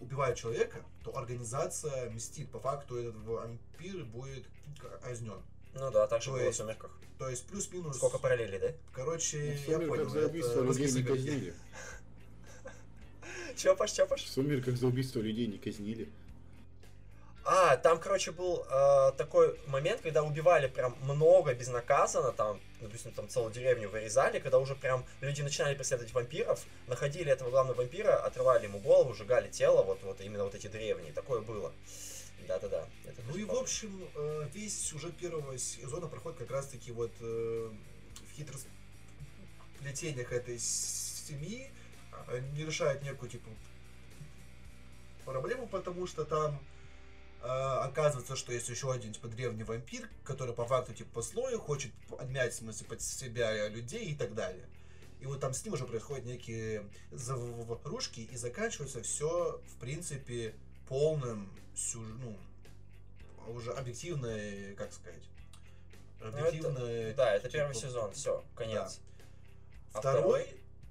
убивают человека, то организация мстит. По факту этот вампир будет казнен. Ну да, так же То было в есть- «Сумерках». То есть плюс-минус... Сколько параллелей, да? Короче, В я понял. за это убийство людей русский не казнили. Чопаш, чопаш. В сумерках за убийство людей не казнили. А, там, короче, был э, такой момент, когда убивали прям много безнаказанно, там, допустим, там целую деревню вырезали, когда уже прям люди начинали преследовать вампиров, находили этого главного вампира, отрывали ему голову, сжигали тело, вот, вот именно вот эти древние, такое было. Да-да-да. Ну и, в общем, э, весь сюжет первого сезона проходит как раз-таки вот э, в хитросплетениях этой семьи. Они решают некую, типа, проблему, потому что там оказывается, что есть еще один, типа, древний вампир, который по факту, типа, по слою хочет отмять, в смысле, под себя людей и так далее. И вот там с ним уже происходят некие заварушки, и заканчивается все, в принципе, полным сюж... ну, уже объективной, как сказать, Ну, это- объективной... Да, это первый типа, сезон, все, конец. А Второй,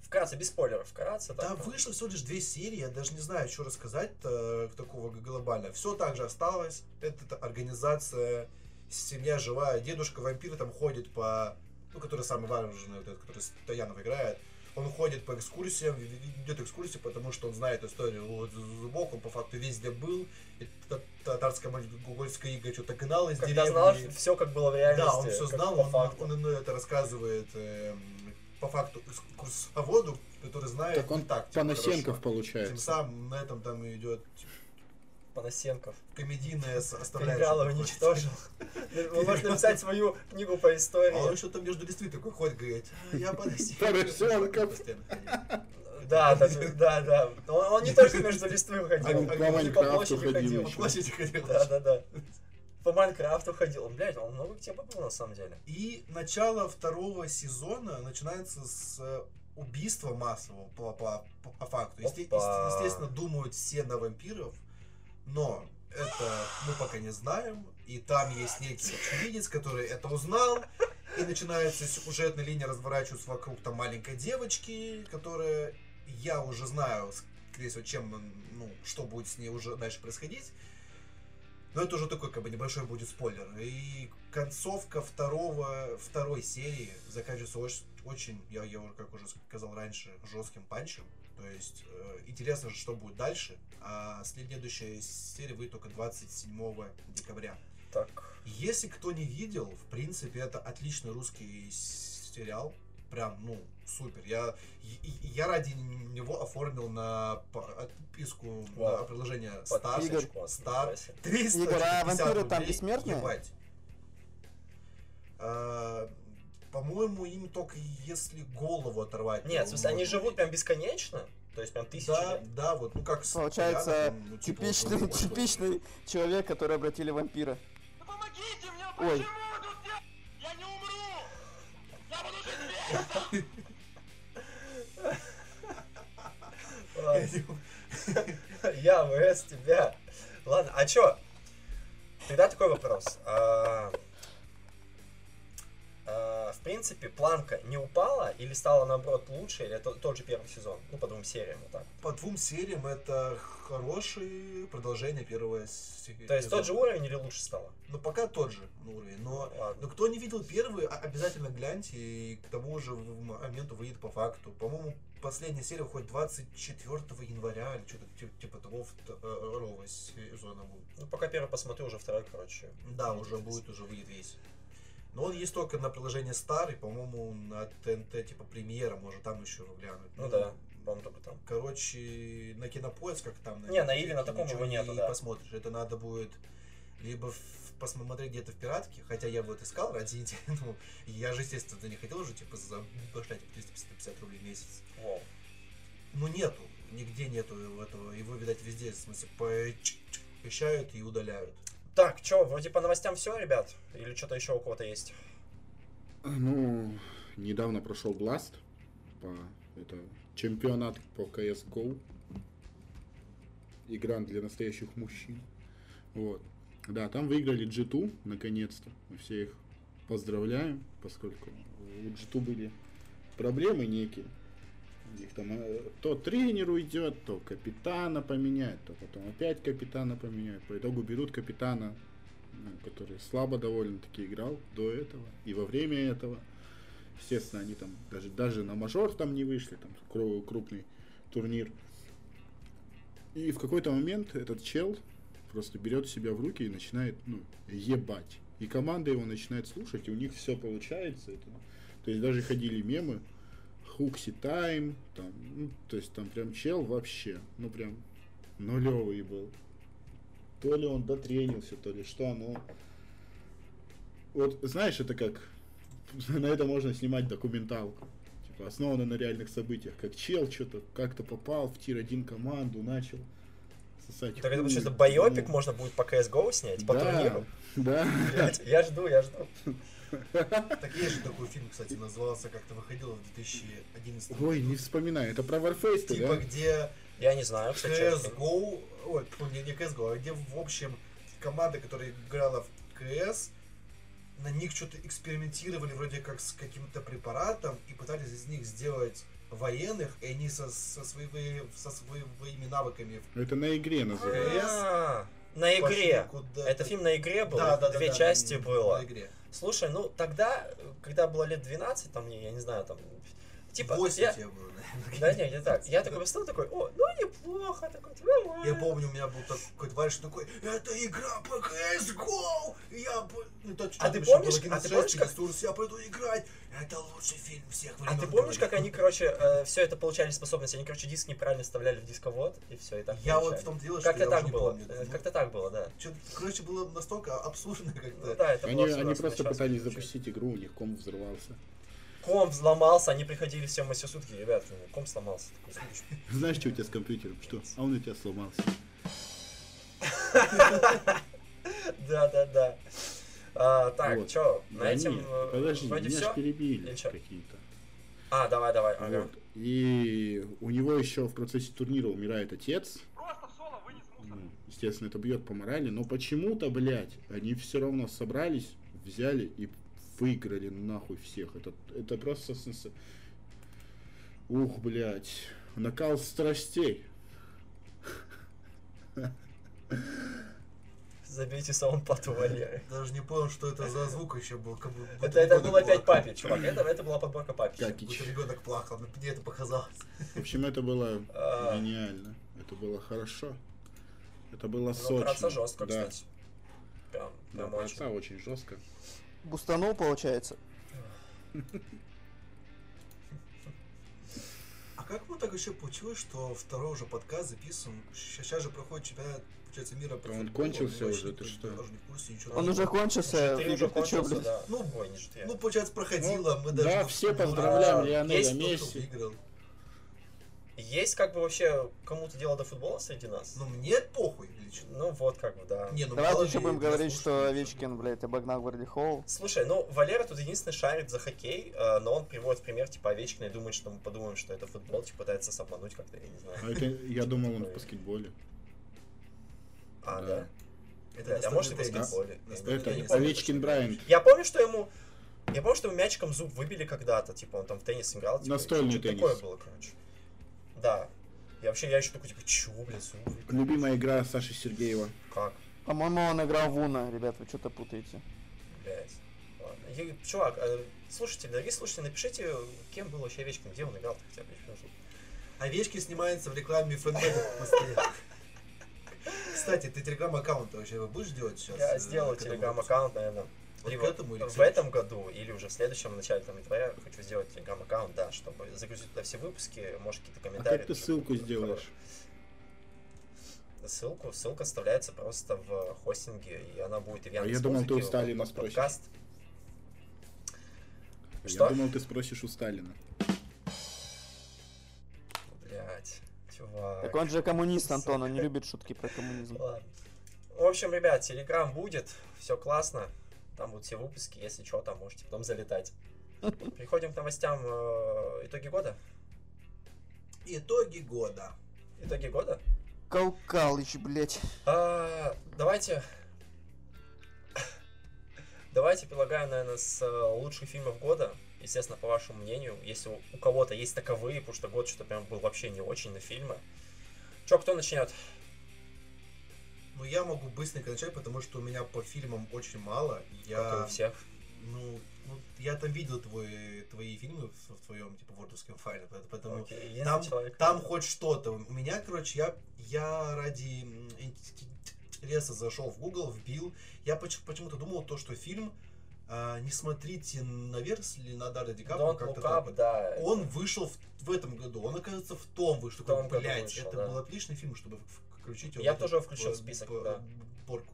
Вкратце, без спойлеров, вкратце. да, так, вышло всего лишь две серии, я даже не знаю, что рассказать э, такого глобально. Все так же осталось. Это организация, семья живая, дедушка вампир там ходит по, ну, который самый важный, вот этот, который Стоянов играет. Он ходит по экскурсиям, ведет экскурсии, потому что он знает историю вот зубок, он по факту везде был. Татарская монгольская ига что-то гнал из Когда деревни. знал все, как было в реальности. Да, он все знал, он, факту. он иной это рассказывает эм, по факту экскурсоводу, который знает Так он так, Панасенков хорошо. Тем получается. самым на этом там идет Панасенков. Переграл его, такое. уничтожил. Он может написать свою книгу по А он истории. еще там между листвы такой ходит, говорит, «А, я Панасенков. Да, да, да, да. Он, он не только между листвой ходил, А, он по Майнкрафту площади ходил. По площади ходил. Да, да, да. По Майнкрафту ходил. Он, блядь, он много где побыл на самом деле. И начало второго сезона начинается с э, убийства массового по, по, по- по факту. Есте- естественно, думают все на вампиров, но это мы пока не знаем. И там есть некий очевидец, который это узнал. И начинается сюжетная линия разворачиваться вокруг там маленькой девочки, которая я уже знаю, скорее всего, чем, ну, что будет с ней уже дальше происходить. Но это уже такой, как бы, небольшой будет спойлер. И концовка второго, второй серии заканчивается очень, очень я, я уже, как уже сказал раньше, жестким панчем. То есть, э, интересно, что будет дальше. А следующая серия выйдет только 27 декабря. Так. Если кто не видел, в принципе, это отличный русский сериал. Прям, ну, супер. Я, я ради него оформил на подписку на Вау. приложение Стар. Стар. нифига себе. 350 Игорь, а вампиры там бессмертные? ебать. А, По-моему, им только если голову оторвать. Нет, в смысле, они живут прям бесконечно? То есть прям тысячи Да, лет? да, вот, ну как Получается, ну, типа, вот Типичный, такой. типичный человек, который обратили вампира. Ну помогите мне, Ой. почему тут я? Я не умру! Я буду жить [laughs] Я ВС тебя. Ладно, а чё? Тогда такой вопрос. В принципе, планка не упала или стала наоборот лучше, или это тот же первый сезон? Ну, по двум сериям, вот так. По двум сериям это хорошее продолжение первого сезона. То есть тот же уровень или лучше стало? Ну, пока тот же уровень. Но, Ладно. но кто не видел первый, обязательно гляньте. И к тому же моменту выйдет по факту. По-моему, последняя серия выходит 24 января или что-то ти- типа того второго сезона будет. Ну, пока первый посмотрю, уже второй, короче. Да, уже будет, уже выйдет весь. Но он есть только на приложении Star, и, по-моему, на ТНТ, типа, премьера, может, там еще глянуть. Ну да, по-моему, только там. Короче, на кинопоисках там... Не, на Иви на таком его нету, не да. посмотришь. Это надо будет либо посмотреть где-то в пиратке, хотя я вот искал ради [laughs] ну, я же, естественно, не хотел уже, типа, забашлять 350 рублей в месяц. Воу. Ну, нету, нигде нету этого, его, видать, везде, в смысле, поощают и удаляют. Так, чё, вроде по новостям все, ребят? Или что-то еще у кого-то есть? Ну, недавно прошел Blast по это чемпионат по CSGO. Игра для настоящих мужчин. Вот. Да, там выиграли G2, наконец-то. Мы все их поздравляем, поскольку у G2 были проблемы некие. У них там э, то тренер уйдет, то капитана поменяют, то потом опять капитана поменяют. По итогу берут капитана, ну, который слабо довольно-таки играл до этого и во время этого. Естественно, они там даже, даже на мажор там не вышли, там кру- крупный турнир. И в какой-то момент этот чел просто берет себя в руки и начинает ну, ебать. И команда его начинает слушать, и у них все получается. Это, то есть даже ходили мемы, Хукси Тайм, там, ну, то есть там прям чел вообще, ну прям нулевый был. То ли он дотренился, то ли что, ну... Вот, знаешь, это как... [laughs] На это можно снимать документалку. Типа, основано на реальных событиях. Как чел что-то как-то попал в tier-1 команду, начал сосать Так это хуй, получается ну, байопик можно будет по CSGO снять, по да, турниру? [laughs] Да, Блядь, я жду, я жду. [laughs] Так есть же такой фильм, кстати, назывался, как-то выходил в 2011 Ой, не вспоминаю. Это про Warface, Типа, да? где Я не знаю, кстати. CSGO, ой, не, не CSGO, а где, в общем, команда, которая играла в CS, на них что-то экспериментировали вроде как с каким-то препаратом и пытались из них сделать военных, и они со, со, своими, со своими навыками Это на игре называется. На игре. Это фильм на игре был, Да, да, две да, части было. игре. Слушай, ну тогда, когда было лет 12, там, я не знаю, там, типа, 8 я- тебе было, наверное. Да не, не так. Я такой встал, такой, о, ну неплохо, такой, нормально. Я помню, у меня был такой товарищ такой, это игра по CSGO! Я, ну, А ты помнишь- а ты помнишь, как- ресурс, я пойду играть. Это лучший фильм всех А времен. ты помнишь, как они, короче, все это получали способности? Они, короче, диск неправильно вставляли в дисковод, и все, и так Я вот получали. в том дело, что Как-то я так уже не было. помню. э, Ну, Как-то так было, да. чё-то, короче, было настолько абсурдно Ну как-то. да, это Они, было они просто пытались запустить игру, у них комп взорвался. Комп взломался, они приходили все мы все сутки, ребят, ну, комп сломался. Такой, Знаешь, что у тебя с компьютером? Что? А он у тебя сломался. Да, да, да. А, так, Вот. чё, на Да этом нет, э, подожди, вроде меня все? перебили какие-то. А, давай, давай, ага. Вот. И у него еще в процессе турнира умирает отец. Просто в соло вынес мусор. Ну, естественно, это бьет по морали, но почему-то, блядь, они все равно собрались, взяли и выиграли нахуй всех. Это, это просто... Ух, блядь. Накал страстей. Забейте саундпад у Валеры. Даже не понял, что это за звук еще был. Как будто Это, это был опять плакал. папе, чувак. Это, это была подборка папе. Как Будто ребенок плакал, но мне это показалось. В общем, это было А. гениально. Это было хорошо. Это было Ну, сочно. отца жестко, да. кстати. Прям, прям очень. очень жестко. Бустанул, получается. А как мы так еще получилось, что второй уже подкаст записан? Сейчас же проходит чемпионат, получается, мира по А он футболу, кончился вообще уже, ты что? Даже не в курсе, ничего. Он уже кончился. Ты уже кончился, блядь? да. Ну, Ой. Ну, получается, проходило, мы даже... да, все поздравляем А, тут Месси. выиграл. Есть как бы вообще кому-то дело до футбола среди нас? Ну, мне похуй лично. Ну вот как бы, да. Не, ну, Давайте еще будем говорить, что Овечкин, блядь, обогнал Гварди Холл. Слушай, ну Валера тут единственный шарит за хоккей, э, но он приводит пример типа Овечкина и думает, что мы подумаем, что это футбол, типа пытается обмануть как-то, я не знаю. А это, я [laughs] думал, он в баскетболе. А, Да. да. Это Блядь, а может и баскетболе. Помню Овечкин. Брайант. Я помню, что ему... Я помню, что ему мячиком зуб выбили когда-то, типа он там в теннис играл. Типа, Настольный что-то теннис. такое было, короче. Да. Я вообще, я еще такой, типа, чё, блядь, выбили? Любимая игра Саши Сергеева. Как? По-моему, он играл в Уна, ребят, вы что-то путаете. Блядь. Ладно. И, чувак, э, слушайте, дорогие слушатели, напишите, кем был вообще Овечкин, где он играл хотя бы. я скажу. Овечки снимается в рекламе постоянно. [laughs] Кстати, ты телеграм-аккаунт вообще будешь делать сейчас? Я э, сделал телеграм-аккаунт, наверное, Вот либо к этому или в следующему? этом году, или уже в следующем, в начале там, января, хочу сделать телеграм-аккаунт, да, чтобы загрузить туда все выпуски, может, какие-то А комментарии. как ты ссылку сделаешь? ссылку. Ссылка вставляется просто в хостинге, и она будет и в А я Яндекс думал, ты у Сталина спросишь. подкаст. Я Что? думал, ты спросишь у Сталина. Блять, чувак. Так он же коммунист, Антон, он не любит шутки про коммунизм. Ладно. В общем, ребят, Телеграм будет, все классно. Там будут все выпуски, если что, там можете потом залетать. Переходим к новостям э, итоги года. Итоги года. Итоги года. Калкалыч, блять. А, давайте. Давайте предлагаем, наверное, с э, лучших фильмов года. Естественно, по вашему мнению, если у- у кого-то есть таковые, потому что год что-то прям был вообще не очень на фильмы. Че, кто начнет? Ну, я могу быстренько начать, потому что у меня по фильмам очень мало. Как и Я, у всех. ну, ну, я там видел твой, твои фильмы в, в твоем, типа, вордовском файле, поэт- поэтому единственный там, человек. там хоть что-то. У меня, короче, я, я ради интереса зашел в Google, вбил. Я поч- почему-то думал то, что фильм а, «Не смотрите наверх» с Леонардо Ди Каприо, как-то вот. да. Он вышел в, в этом году, он, оказывается, в том вышел. Такой, блядь, вышел, это да. был отличный фильм, чтобы в- включить Я в этот, тоже включил в э, список, да. Борку.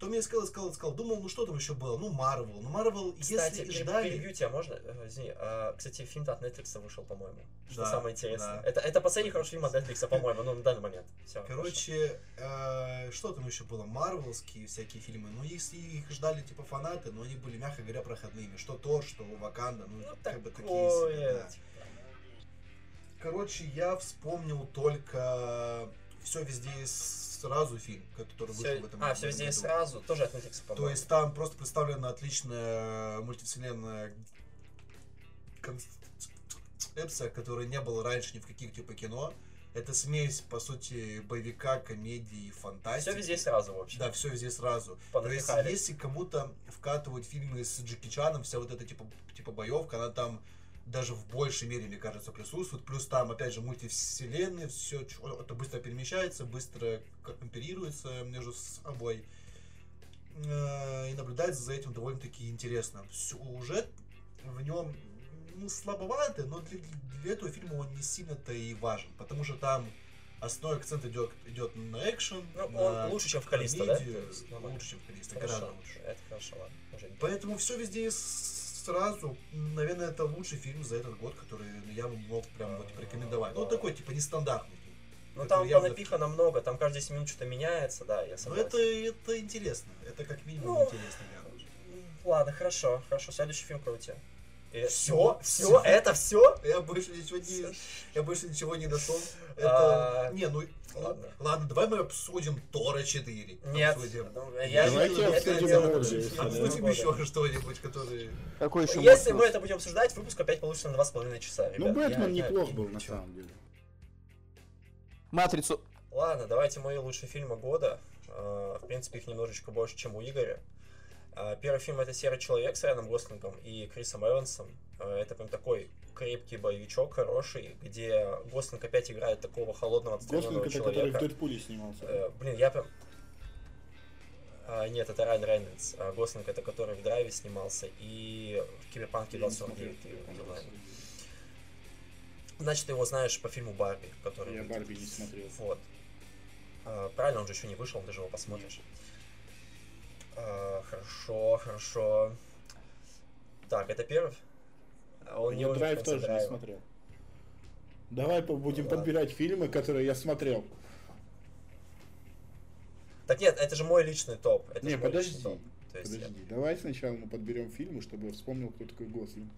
То мне сказал, сказал, сказал, думал, ну что там еще было? Ну, Марвел. Ну, Марвел, Кстати, если ждали... перебью тебя, можно? Э, Извини. а, кстати, фильм от Netflix вышел, по-моему. Что Да, самое интересное. да. Это, это последний хороший фильм от Netflix, по-моему, ну, на данный момент. Все. Короче, э, что там еще было? Марвелские всякие фильмы. Ну, если их ждали, типа, фанаты, но они были, мягко говоря, проходными. Что Тор, что Ваканда, ну, Ну, как бы такие такое. себе, да. Короче, я вспомнил только все везде и сразу фильм, который вышел Всё- в этом а, в все везде и году. сразу. Тоже от Netflix, по-моему. То есть там просто представлена отличная мультивселенная концепция, которой не было раньше ни в каких типа кино. Это смесь, по сути, боевика, комедии, фантастики. Все везде сразу, в общем. Да, все везде сразу. То есть, Понапихали. если кому-то вкатывают фильмы с Джеки Чаном, вся вот эта типа, типа боевка, она там даже в большей мере, мне кажется, присутствует. Плюс там, опять же, мультивселенные, все это быстро перемещается, быстро компирируется между собой. Э, И наблюдать за этим довольно-таки интересно. Сюжет в нем ну, слабоватый, но для, для этого фильма он не сильно-то и важен. Потому что там основной акцент идет, идет на экшен. Ну, на он лучше, чем в Калиста, да? Лучше, чем в Калиста, Хорошо, гораздо лучше. Это хорошо, ладно. Уже Поэтому все везде сразу. Наверное, это лучший фильм за этот год, который я бы мог прям вот рекомендовать. Ну, такой, типа, нестандартный. Ну там явно- понапихано много, там каждые 10 минут что-то меняется, да, я согласен. это, это интересно. Это как минимум Ну, интересно. Ладно, хорошо, хорошо. Следующий фильм тебя? Все, Всё? все, это все? Я больше ничего не, я больше ничего не нашел. А, Это... Не, ну... ладно. Ладно, давай мы обсудим Тора 4. Нет. Обсудим. ну, я Давайте обсудим Обсудим еще что-нибудь, который... Какой еще Если мы это будем обсуждать, выпуск опять получится на 2,5 часа, Ну, ребят. Бэтмен неплох был, на самом деле. Матрицу. Ладно, давайте мои лучшие фильмы года. Э, В принципе, их немножечко больше, чем у Игоря. Э, Первый фильм это «Серый человек» с Райаном Гослингом и Крисом Эвансом. Э, Это прям такой крепкий боевичок, хороший, где Гослинг опять играет такого холодного Гослинг отстраненного это который в человека. Дэдпуле снимался. Э, Блин, я прям... А, нет, это Райан Рейнольдс. А Гослинг это который в Драйве снимался и в Киберпанке Я не смотрел. 2049 ты его видел, наверное. Значит, ты его знаешь по фильму Барби, который... Я выйдет. Барби не смотрел. Вот. А, правильно, он же еще не вышел, ты же его посмотришь. А, хорошо, хорошо. Так, это первый? А Он не очень Драйв тоже не Драйв. смотрел. Давай будем Ладно. подбирать фильмы, которые я смотрел. Так нет, это же мой личный топ. Это Не, подожди. топ. То есть я- Подожди, давай сначала мы подберем фильмы, чтобы я вспомнил, кто такой Гослинг.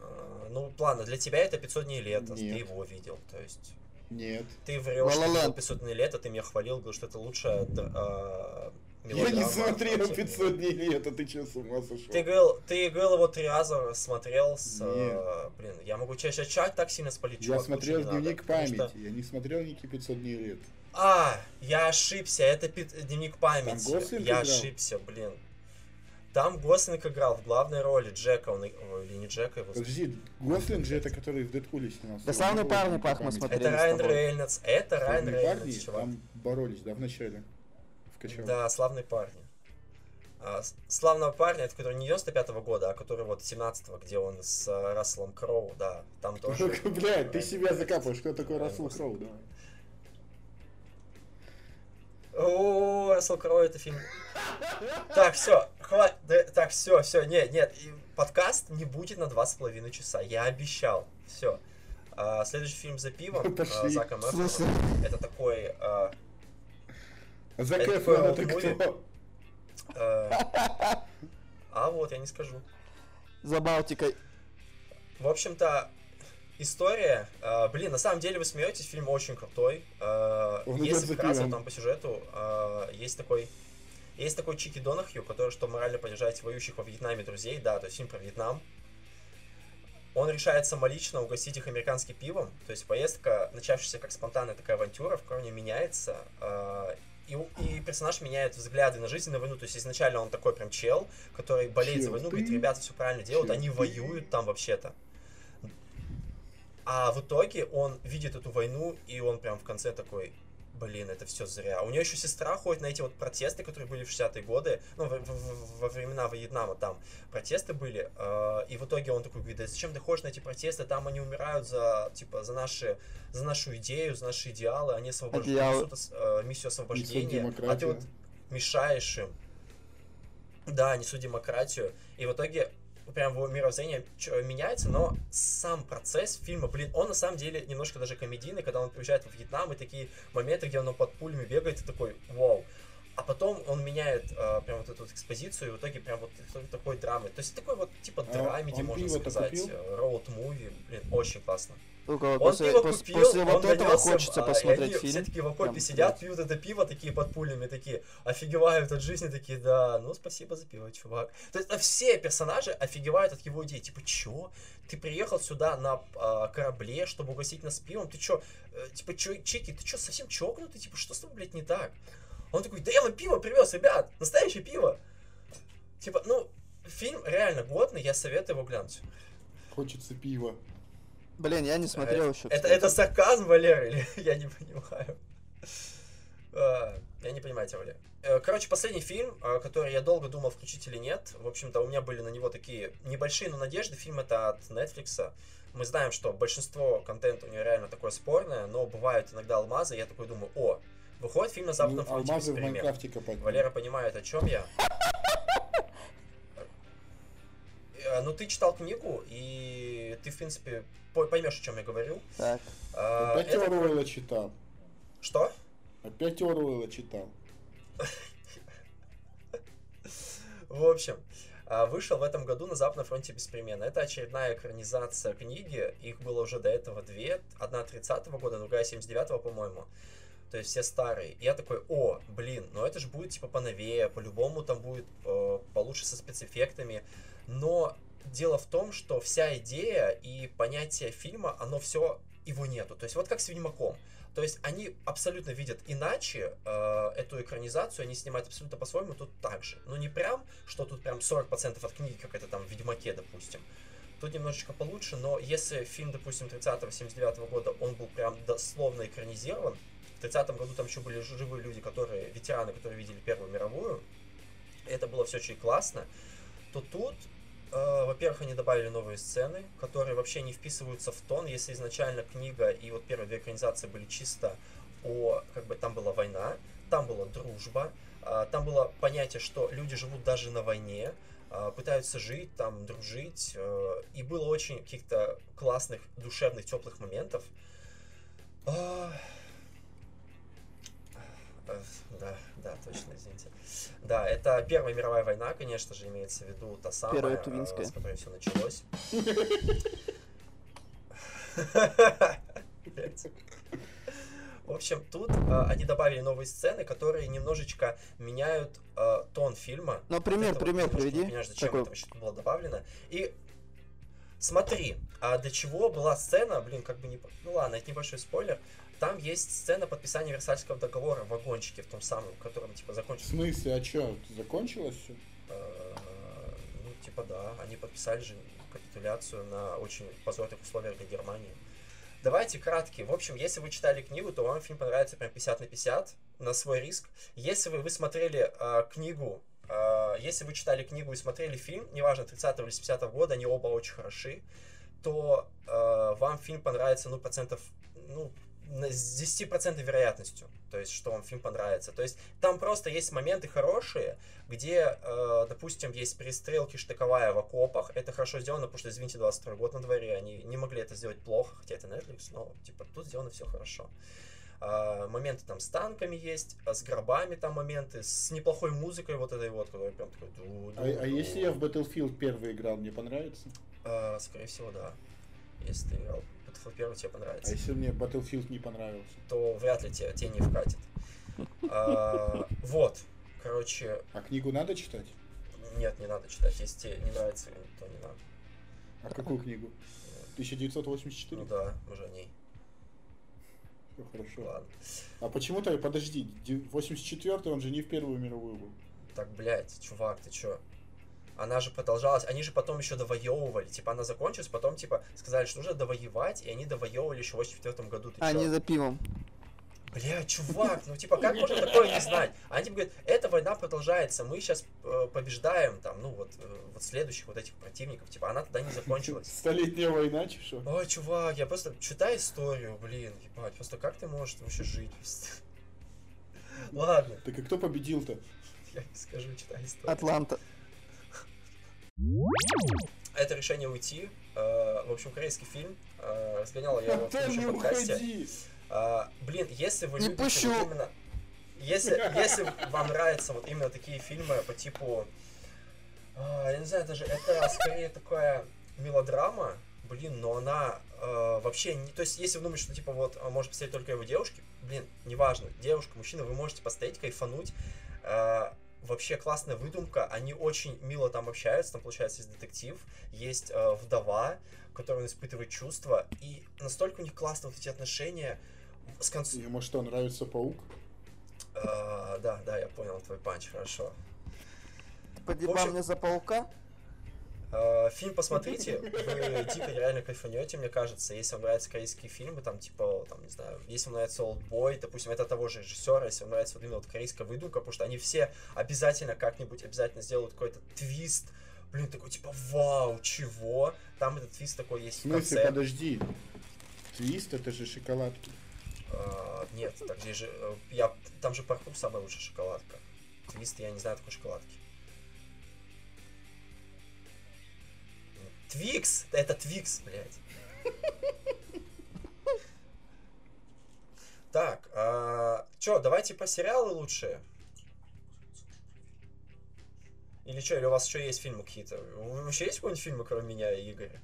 А, Ну, ладно, для тебя это 500 дней лета, ты Нет. его видел, то есть... Нет. Ты врешь, что La La видел Land. 500 дней лета, ты меня хвалил, говорил, что это лучшая а, Я не смотрел вообще в мире. 500 дней лета, ты че, с ума сошел? Ты говорил, ты говорил его три раза смотрел с... Нет. э, блин, я могу сейчас чать так сильно спалить, Я чувак, лучше смотрел надо, дневник потому памяти, что- я не смотрел Ники 500 дней лета. А, я ошибся, это пи- дневник памяти. Гослинг я играл? ошибся, блин. Там Гослинг играл в главной роли Джека, он, ой, или не Джека его. Подожди, Гослинг же это который в Дэдпуле снимался. Да славные помню, парни, Пах, мы смотрели. Это Райан. Рейнольдс, это Райан Рейнольдс, чувак. там боролись, да, в начале. В качалке. Да, славные парни. А, славного парня, это который не 95 года, а который вот 17-го, где он с э, Расселом Кроу, да, там тоже. [laughs] Блядь, ты себя закапываешь, кто такой Рассел. Кроу, давай. О, Рассел Кроу это фильм. Так, все, хватит. Так, все, все, нет, нет. и Подкаст не будет на два с половиной часа. Я обещал. Все. следующий фильм за пивом. а. Зака? Эфрона. Это такой. а, Зак Это Эфрон, такой это кто? а, а вот, я не скажу. За Балтикой. В общем-то, история, э, блин, на самом деле вы смеетесь, фильм очень крутой. Э, если вкратце там по сюжету, э, есть такой есть такой Чики Донахью, который, что морально поддержать воюющих во Вьетнаме друзей, да, то есть фильм про Вьетнам. Он решает самолично угостить их американским пивом, то есть поездка, начавшаяся как спонтанная такая авантюра, в корне меняется, э, и, и персонаж меняет взгляды на жизнь, на войну, то есть изначально он такой прям чел, который болеет за Чел войну, ты, говорит, ребята все правильно делают, чел они ты». воюют там вообще-то. А в итоге он видит эту войну, и он прям в конце такой, блин, это все зря. У нее еще сестра ходит на эти вот протесты, которые были в 60-е годы, ну, во, во- во времена Вьетнама там протесты были, э, и в итоге он такой говорит, да зачем ты ходишь на эти протесты, там они умирают за, типа, за наши, за нашу идею, за наши идеалы, они освобождают, э, миссию освобождения, а ты вот мешаешь им. Да, несу демократию. И в итоге прям его мировоззрение меняется, но сам процесс фильма, блин, он на самом деле немножко даже комедийный, когда он приезжает в Вьетнам, и такие моменты, где он под пулями бегает, и такой, вау. А потом он меняет э, прям вот эту вот экспозицию, и в итоге прям вот такой- драмы. То есть такой вот типа А драмеди, он можно сказать, купил? роуд-муви, блин, очень классно. Сука, Он после, пиво пос- купил, после вот этого хочется а, посмотреть они фильм. Все такие в окопе сидят, пьют это пиво, такие под пулями, такие офигевают от жизни, такие, да, ну спасибо за пиво, чувак. То есть а все персонажи офигевают от его идеи, типа, чё? Ты приехал сюда на а, корабле, чтобы угостить нас пивом, ты чё, э, типа, чё, Чики, ты чё, совсем чокнутый? Типа, что с тобой, блядь, не так? Он такой, да я вам пиво привез, ребят, настоящее пиво. Типа, ну, фильм реально годный, я советую его глянуть. Хочется пива. Блин, я не смотрел еще. Это, это сарказм, Валер, или [laughs] я не понимаю? А, Я не понимаю тебя, Валер. Э, Короче, последний фильм, э, который я долго думал, включить или нет. В общем-то, у меня были на него такие небольшие, но надежды. Фильм это от Netflix. Мы знаем, что большинство контента у него реально такое спорное, но бывают иногда алмазы. и Я такой думаю, о, выходит фильм на Западном Ну, фронте Алмазы в. Майнкрафте копать. Валера понимает, о чем я. Э, Ну, ты читал книгу, и ты, в принципе, по- поймешь, о чем я говорю. Так. А, Опять это- Оруэлла читал. Что? Опять Оруэлла читал. В общем, а, вышел в этом году на Западном фронте беспременно. Это очередная экранизация книги. Их было уже до этого две. Одна 30 года, другая 79 по-моему. То есть все старые. И я такой, о, блин, ну это же будет типа поновее, по-любому там будет э, получше со спецэффектами. Но дело в том, что вся идея и понятие фильма, оно все, его нету. То есть вот как с Ведьмаком. То есть они абсолютно видят иначе э, эту экранизацию, они снимают абсолютно по-своему тут так же. Ну не прям, что тут прям 40% от книги, как это там в Ведьмаке, допустим. Тут немножечко получше, но если фильм, допустим, 30-79 года, он был прям дословно экранизирован, в 30 году там еще были живые люди, которые, ветераны, которые видели Первую мировую, это было все очень классно, то тут, во-первых, они добавили новые сцены, которые вообще не вписываются в тон, если изначально книга и вот первые две экранизации были чисто о, как бы там была война, там была дружба, а, там было понятие, что люди живут даже на войне, а, пытаются жить, там, дружить, э, и было очень каких-то классных, душевных, теплых моментов. А, э, Да, да, точно, извините. Да, это Первая мировая война, конечно же, имеется в виду та самая, Первая э, Тувинская. с которой все началось. В общем, тут э, они добавили новые сцены, которые немножечко меняют э, тон фильма. Ну, пример, вот пример немножко не приведи. понимаешь, зачем Такой. это вообще было добавлено. И смотри, а до чего была сцена, блин, как бы не... Ну ладно, это небольшой спойлер. Там есть сцена подписания Версальского договора в вагончике, в том самом, в котором, типа, В закончился... смысле, а чё, закончилось все? э, Ну, типа, да, они подписали же капитуляцию на очень позорных условиях для Германии. Давайте краткий. В общем, если вы читали книгу, то вам фильм понравится прям 50 на 50 на свой риск. Если вы, вы смотрели э, книгу, э, если вы читали книгу и смотрели фильм, неважно, 30 или 70 года, они оба очень хороши, то э, вам фильм понравится, ну, процентов, ну, с 10% вероятностью, то есть, что вам фильм понравится. То есть, там просто есть моменты хорошие, где, э, допустим, есть перестрелки штыковая в окопах. Это хорошо сделано, потому что, извините, 22 год на дворе, они не могли это сделать плохо, хотя это Netflix, но, типа, тут сделано все хорошо. А, моменты там с танками есть, а с гробами там моменты, с неплохой музыкой вот этой вот, которая прям такой... А, а если я в Battlefield первый играл, мне понравится? А, скорее всего, да. Если ты играл Battlefield 1, тебе А понравится. если мне Battlefield не понравился? то вряд ли тебе, тебе не вкатит. А, вот, короче, А книгу надо читать? нет, не надо читать. Если тебе не нравится, то не надо. А какую книгу? 1984? Ну да, мы же о ней. Всё хорошо. Ладно. А почему-то, подожди, 84 он же не в Первую мировую был. Так, блядь, чувак, ты чё? Она же продолжалась, они же потом еще довоевывали. Типа она закончилась, потом типа сказали, что нужно довоевать, и они довоевывали еще в 84 году. Ты А, чё? не за пивом. Бля, чувак, ну типа как можно такое не знать? Они типа говорят, эта война продолжается, мы сейчас побеждаем там, ну вот, э, вот следующих вот этих противников, типа она тогда не закончилась. Столетняя война, чё? Ой, чувак, я просто читай историю, блин, ебать, просто как ты можешь вообще жить? [laughs] Ладно, Так и кто победил-то? я не скажу, читай историю. Атланта. Это решение уйти. э, В общем, корейский фильм. э, Разгонял я его в предыдущем подкасте. уходи! А, Блин, если вы Не любите пущу. вот именно... Если, если вам нравятся вот именно такие фильмы по типу... а, Я не знаю, даже это скорее такая мелодрама, блин, но она э, вообще не... То есть, если вы думаете, что типа вот а, может посмотреть только его девушки, блин, неважно, девушка, мужчина, вы можете посмотреть, кайфануть. Э, Вообще классная выдумка, они очень мило там общаются, там получается есть детектив, есть э, вдова, которая испытывает чувства, и настолько у них классно вот эти отношения с конца... Ему что, нравится паук? А, да, да, я понял твой панч, хорошо. Подъебал В общем- мне за паука. А, фильм посмотрите, [laughs] вы дико реально кайфанете, мне кажется, если вам нравятся корейские фильмы, там, типа, там, не знаю, если вам нравится Олдбой, допустим, это того же режиссера, если вам нравится вот именно вот корейская выдумка, потому что они все обязательно как-нибудь обязательно сделают какой-то твист, блин, такой, типа, вау, чего? Там этот твист такой есть в смысле, конце. подожди. Твист это же шоколадки. А, нет, так здесь же, э, я, там же паркур самая лучшая шоколадка. Твист, я не знаю такой шоколадки. Twix! Это Twix, блядь. Так, а, чё, давайте по сериалы лучше. Или что, или у вас еще есть фильмы какие-то? Вообще есть какие-нибудь фильмы, кроме меня и Игоря?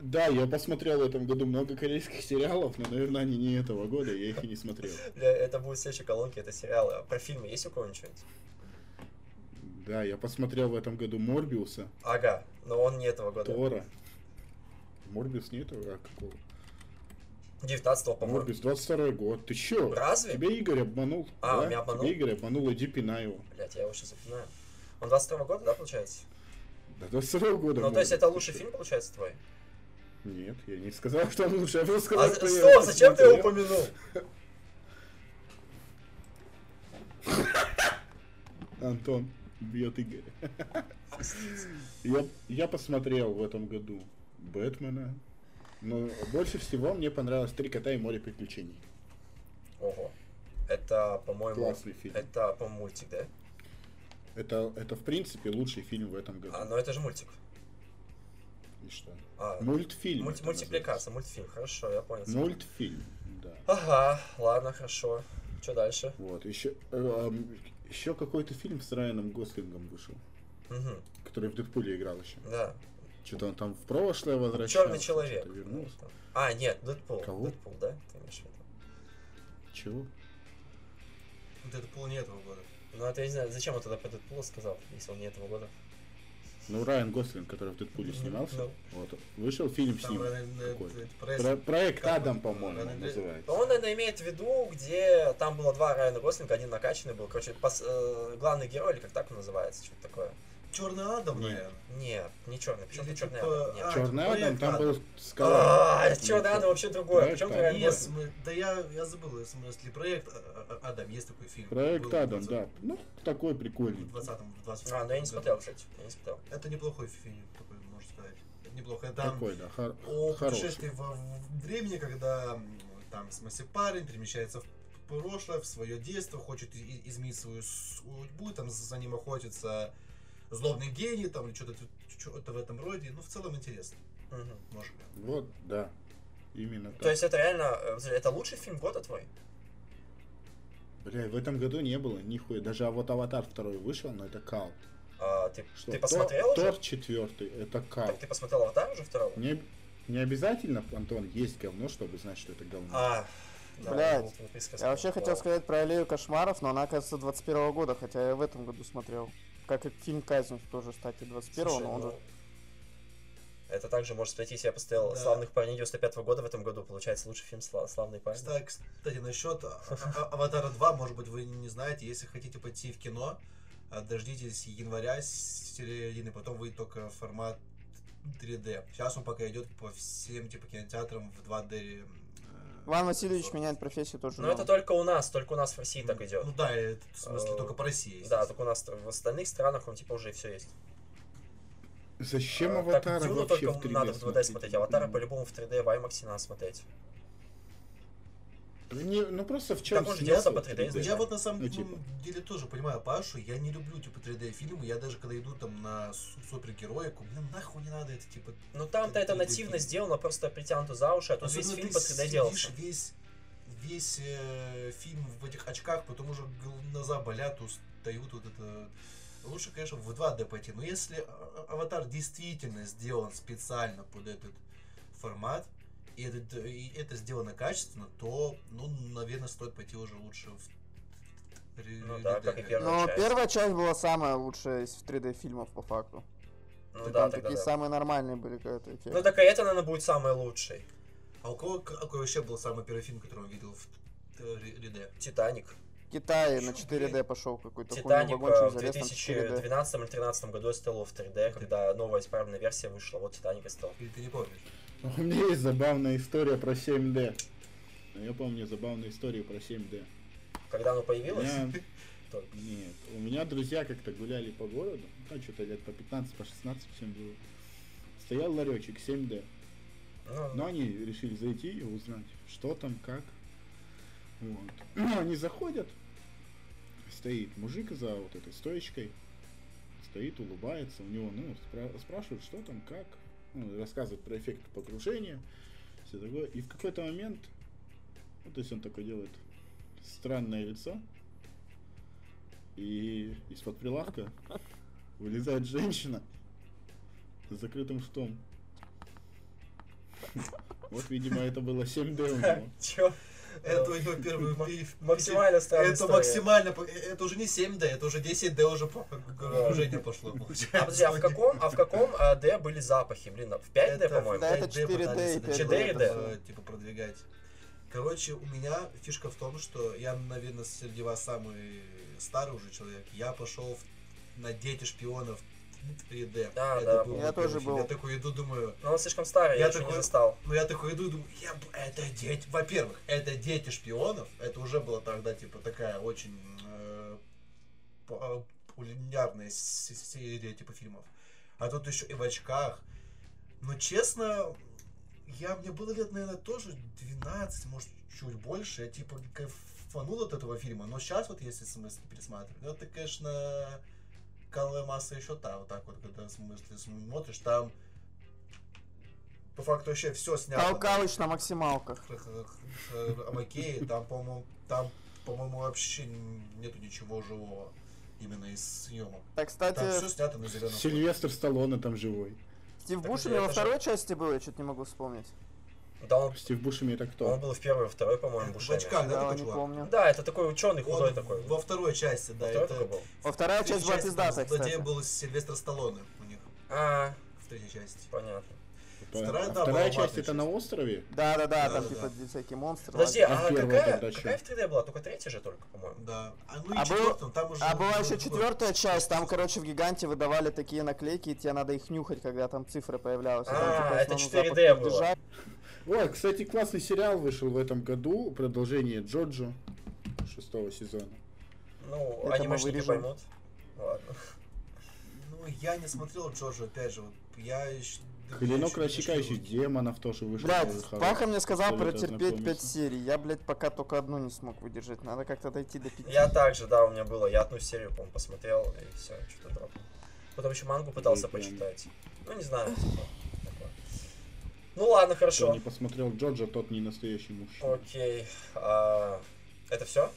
Да, я посмотрел в этом году много корейских сериалов, но, наверное, они не этого года, я их и не смотрел. Это будет следующей колонке, это сериалы. А про фильмы есть у кого-нибудь что-нибудь? Да, я посмотрел в этом году Морбиуса, Ага, но он не этого года. Тора. Морбиус не этого, а какого? 19 по-моему. Морбиус 22 год. Ты чё? Разве? Тебя Игорь обманул. А, да? меня обманул? Тебя Игорь обманул, иди пинай его. Блять, я его сейчас запинаю. Он 22 года, да, получается? Да 22 года. Ну, то есть это лучший фильм, получается, твой? Нет, я не сказал, что он лучше, я просто А, сказал, что я стоп, его зачем ты его упомянул? Антон бьет Игоря. Я, я посмотрел в этом году Бэтмена, но больше всего мне понравилось «Три кота и море приключений». Ого. Это, по-моему... Классный фильм. Это, по-моему, мультик, да? Это, это в принципе лучший фильм в этом году. А, ну это же мультик. И что? А, Мультфильм. мульти- мультипликация, мультфильм. Хорошо, я понял. Мультфильм, да. Ага, ладно, хорошо. Что дальше? Вот, еще, еще какой-то фильм с Райаном Гослингом вышел, Угу, который в Дэдпуле играл еще. да. Что-то он там в прошлое возвращался. Черный человек. вернулся. А, нет, Дэдпул. Кого? Дэдпул, да? Ты имеешь в виду? Чего? Дэдпул не этого года. Ну, это я не знаю, зачем он тогда про Дэдпула сказал, если он не этого года? Ну, Райан Гослинг, который в Дэдпуле снимался, Ну. вот, вышел фильм с ним. Э, э, проект- Про- проект Адам, по-моему, называется. Он, наверное, имеет в виду, где там было два Райана Гослинга, один накачанный был. Короче, пос- э, главный герой, или как так он называется, что-то такое. Черный Адам, наверное. Нет, не черный, почему ты черный Адам? Нет. а, Черный Адам, там был скала. А, черный Адам вообще другое. Почему ты Адам. Да я, я забыл, в смысле, проект а, а, Адам, есть такой фильм. Проект Адам, 20 да. Ну, такой прикольный. В 20-м, в 20 А, ну я не смотрел, кстати, я не смотрел. Это неплохой фильм, такой, можно сказать. Это неплохо. Там Такой, да, хор- о хороший. путешествии во времени, когда там, в смысле, парень перемещается в прошлое, в свое детство, хочет изменить свою судьбу, там за ним охотится злобный гений, там, или что-то что-то в этом роде. Ну, в целом интересно. Мгм. Может быть. Вот, да. Именно так. То есть это реально, э, это лучший фильм года твой? Бля, в этом году не было нихуя. Даже вот Аватар второй вышел, но это кал. А, ты, Что, ты Тор- посмотрел уже? Тор четвертый, это кал. Так ты посмотрел Аватар уже второго? Не, не обязательно, Антон, есть говно, чтобы знать, что это говно. А, да, Блядь. Я вообще хотел Вау. сказать про Аллею кошмаров, но она, оказывается, 21 года, хотя я в этом году смотрел. Как и фильм Казнь тоже, кстати, 21 Слушай, но он ну, же... Это также может сойти, я поставил Да. «Славных парней» 95 года в этом году, получается лучший фильм «Сла- «Славные парни». Кстати, кстати, насчет а- а- Аватара 2, может быть, вы не знаете, если хотите пойти в кино, а, дождитесь января, с середины, потом выйдет только формат 3D. Сейчас он пока идет по всем типа кинотеатрам в 2D. Э, Иван Васильевич меняет профессию тоже. Но да. это только у нас, только у нас в России так идет. Ну да, это, в смысле Э, только по России. Да, только у нас в остальных странах он типа уже все есть. Зачем А, Аватара так, Дюну вообще только в 3D надо в 2D смотреть? смотреть, Аватара по-любому в 3D в IMAX надо смотреть. Не, ну просто в чем он же делал-то по 3D Ну, Я изначально. вот на самом Ну, типа. деле тоже понимаю Пашу, я не люблю типа 3D фильмы, я даже когда иду там на су- супергероику, мне нахуй не надо это типа. Ну там-то это 3D нативно фильм. сделано, просто притянуто за уши, а тут весь фильм по 3D сидишь делался. Весь, весь э, фильм в этих очках, потом уже глаза болят, устают вот это. Лучше, конечно, в 2D пойти. Но если а- а- аватар действительно сделан специально под этот формат, и это, и это сделано качественно, то, ну, наверное, стоит пойти уже лучше в Ну да, как и 3D. первая Но часть. первая часть была самая лучшая из 3D фильмов по факту. Ну там да, тогда такие да. самые нормальные были какая-то эффекты. Ну так и это, наверное, будет самый лучший. А у кого какой вообще был самый первый фильм, который он видел в 3D? Титаник. В Китае на Чё, 4D пошел какой-то Титаник э, в залез там 4D. 2012 или 2013 году я ставил в 3D, когда новая исправленная версия вышла. Вот Титаник и стал. Или ты не помнишь? [laughs] У меня есть забавная история про 7D. Ну, Я помню забавную историю про 7D. Когда оно появилось, [laughs] только. Нет, у меня друзья как-то гуляли по городу, ну, что-то лет по 15, по 16 всем было. Стоял ларечек 7D. Ну, Но они решили зайти и узнать, что там, как. Вот. [clears throat] Ну, они заходят, стоит мужик за вот этой стоечкой, стоит, улыбается, у него, ну, спра- спрашивают, что там, как, ну, рассказывает про эффект погружения, все такое. И в какой-то момент, ну, то есть он такой делает странное лицо, и из-под прилавка вылезает женщина с закрытым ртом. [laughs] Вот, видимо, это было 7D у него. [laughs] Это у него первый. Максимально странная Это максимально... по- Это уже не 7D, это уже 10D уже по погружение пошло. А, подожди, а в каком, а в каком а, D были запахи? Блин, в 5D, по-моему? Это 5D 4D пытались и 5D. начать 4D. это, Типа продвигать. Короче, у меня фишка в том, что я, наверное, среди вас самый старый уже человек. Я пошел на Дети шпионов 3D. А, Это да, был Я тоже был. Я такой иду, думаю, Но он слишком старый, я, Я еще не такой- застал. ну я такой иду и думаю, я, это дети. Во-первых, это дети шпионов. Это уже была тогда типа такая очень э, по- популярная с- серия типа фильмов. А тут еще и в очках. Но честно, я мне было лет, наверное, тоже 12, может, чуть больше. Я типа кайфанул от этого фильма. Но сейчас вот если пересматривать, ну это, конечно, каловая масса еще та, вот так вот, когда смысле смотришь, там по факту вообще все снято. Толкалыч на максималках. Окей, там, по-моему, там, по-моему, вообще нету ничего живого именно из съемок. Так, кстати, Там все снято на зеленом. Сильвестр Сталлоне там живой. Стив Бушеми во же- второй части был, я что-то не могу вспомнить. Да, он, Стив Бушеми это он кто? был в первой, во второй, по-моему, В Бушеми. очках, да, Да, такой не чувак? помню. Да, это такой ученый худой Он такой. Во второй части, да, Во второй это... такой был? Во вторая в третьей часть была Злодей кстати. был Сильвестр Сталлоне у них А, в третьей части. понятно. По- вторая, а да, вторая была часть это на острове? Да-да-да, там Да-да-да. типа всякие монстры. Подожди, а А какая, какая в 3D была? Только третья же только, по-моему. Да. А ну и А был- там уже... А была еще четвертая часть, там, короче, в гиганте выдавали такие наклейки, и тебе надо их нюхать, когда там цифры появлялись. и там, А, типа, это основной 4D запах было. держать. Ой, кстати, классный сериал вышел в этом году, продолжение Джоджо шестого сезона. Ну, мы анимешники вырежем. поймут. Ладно. Ну, я не смотрел Джорджа, опять же, вот я еще... Клинок рассекающих демонов тоже вышел. Блядь. Паха мне сказал протерпеть 5 ознакомиться. серий. Я, блядь, пока только одну не смог выдержать. Надо как-то дойти до 5. Я также, да, у меня было. Я одну серию, по-моему, посмотрел, и все, что-то дропнул. Потом еще мангу пытался почитать. Ну, не знаю, типа. Ну ладно, Кто хорошо. не посмотрел Джорджа, тот не настоящий мужчина. Окей. а, Это все?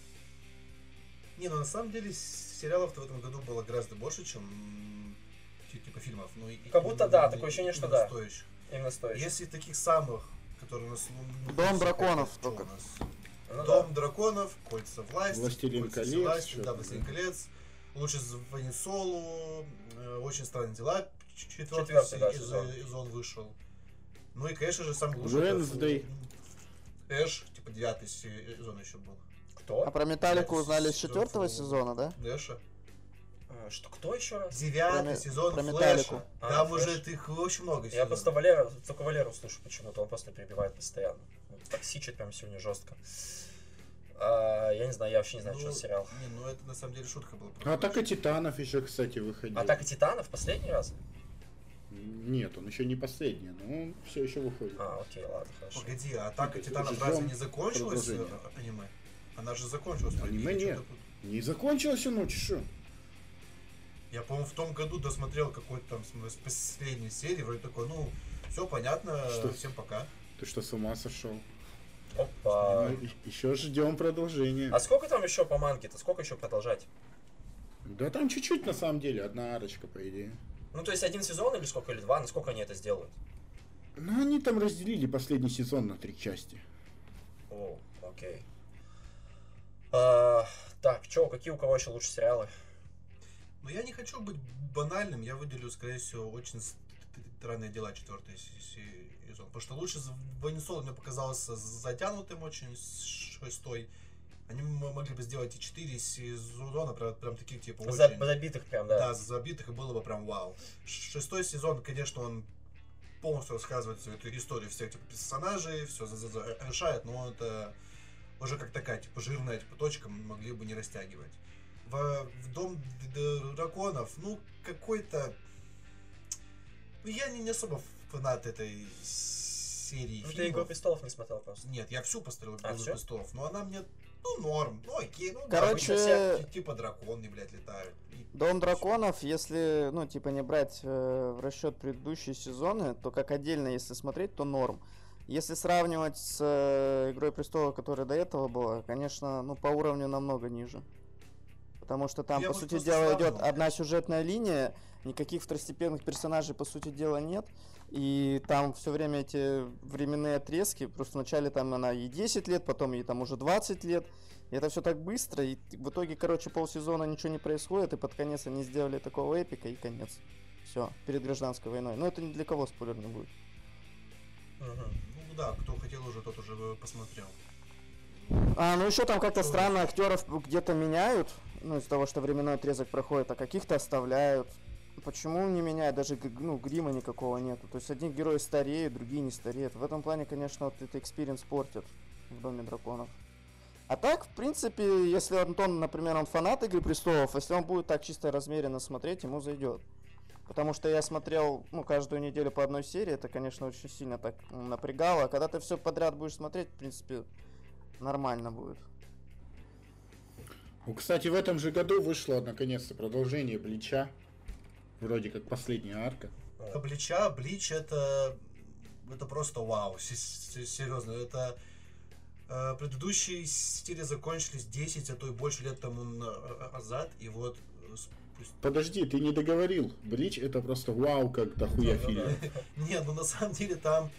Не, ну на самом деле с- сериалов в этом году было гораздо больше, чем м, ти- типа фильмов. Ну, и- Как будто и- да, и- такое ощущение, что именно да. стоящих. Именно стоящий. Если таких самых, которые у нас... ну, ну, Дом драконов только. у нас? Ну да. Дом драконов, Кольца власти, Властелин Кольца колец, власти, да, Властелин да. колец, Лучше звони Солу, э, Очень странные дела, четвертый, Четвертый, да, се- сезон. сезон вышел. Ну и, конечно же, самый лучший... Wednesday. Эш, типа девятый сезон еще был. Кто? А про Металлику узнали с четвертого сезона, да? Эша. А, Что, кто еще раз? Девятый Про сезон про Флэша. Металлику. А, Там Флэш. уже их очень много Я просто Валера, только Валеру слышу почему-то, он просто перебивает постоянно. Токсичит прям сегодня жестко. А, я не знаю, я вообще не знаю, Ну, что за сериал. Не, ну это на самом деле шутка была. А Атака Титанов еще, кстати, выходил. Атака Титанов последний раз? Нет, он еще не последний, но он все еще выходит. А, окей, ладно, хорошо. Погоди, а Атака Титанов ждем разве не закончилась э, аниме? Она же закончилась. Аниме нет. Не закончилась ночь, что? Я, по-моему, в том году досмотрел какой-то там с с последней серии, вроде такой, ну, все понятно, Что? всем пока. Ты что, с ума сошел? Опа. еще ждем продолжения. А сколько там еще по манге-то? Сколько еще продолжать? Да там чуть-чуть на самом деле, одна арочка, по идее. Ну, то есть один сезон или сколько, или два? Насколько они это сделают? Ну, они там разделили последний сезон на три части. О, окей. А, так, чё, какие у кого еще лучше сериалы? Но я не хочу быть банальным, я выделю, скорее всего, очень странные дела четвертый се- сезон. Потому что лучше Ванисол мне показался затянутым очень, шестой. Они могли бы сделать и четыре сезона, прям, прям таких типа За- очень... Забитых прям, да. Да, забитых, и было бы прям вау. Шестой сезон, конечно, он полностью рассказывает всю эту историю всех типа, персонажей, все решает, но это уже как такая, типа, жирная типа, точка, могли бы не растягивать. В, в Дом драконов, ну, какой-то... Ну, я не, не особо фанат этой серии Ну, ты фильмов. Игру престолов не смотрел просто. Нет, я всю посмотрел А, «Игру всё? престолов, но она мне, ну, норм, ну, окей, ну, да, Короче, обычно все, типа драконы, блядь, летают. И Дом драконов, если, ну, типа, не брать э, в расчет предыдущие сезоны, то как отдельно, если смотреть, то норм. Если сравнивать с э, Игрой престолов, которая до этого была, конечно, ну, по уровню намного ниже. Потому что там, Я по сути дела, идет одна сюжетная линия, никаких второстепенных персонажей, по сути дела, нет. И там все время эти временные отрезки, просто вначале там она и 10 лет, потом ей там уже 20 лет. И это все так быстро, и в итоге, короче, полсезона ничего не происходит, и под конец они сделали такого эпика, и конец. Все, перед гражданской войной. Но это ни для кого спойлер не будет. Мгм. Ну да, кто хотел уже, тот уже посмотрел. А, ну еще там как-то странно актеров где-то меняют, ну, из-за того, что временной отрезок проходит, а каких-то оставляют. Почему не меняют? Даже ну, грима никакого нету. То есть одни герои стареют, другие не стареют. В этом плане, конечно, вот это experience портит в Доме драконов. А так, в принципе, если Антон, например, он фанат Игры Престолов, если он будет так чисто размеренно смотреть, ему зайдет. Потому что я смотрел, ну, каждую неделю по одной серии, это, конечно, очень сильно так напрягало. А когда ты все подряд будешь смотреть, в принципе, нормально будет. Ну, кстати, в этом же году вышло наконец-то продолжение Блича. Вроде как последняя арка. А Блича, Блич это, это просто вау, се- се- серьезно, это э, предыдущие серии закончились 10, а то и больше лет тому на- назад, и вот э, Подожди, ты не договорил. Блич это просто вау, как дохуя ну фильм. [laughs] Не, ну на самом деле там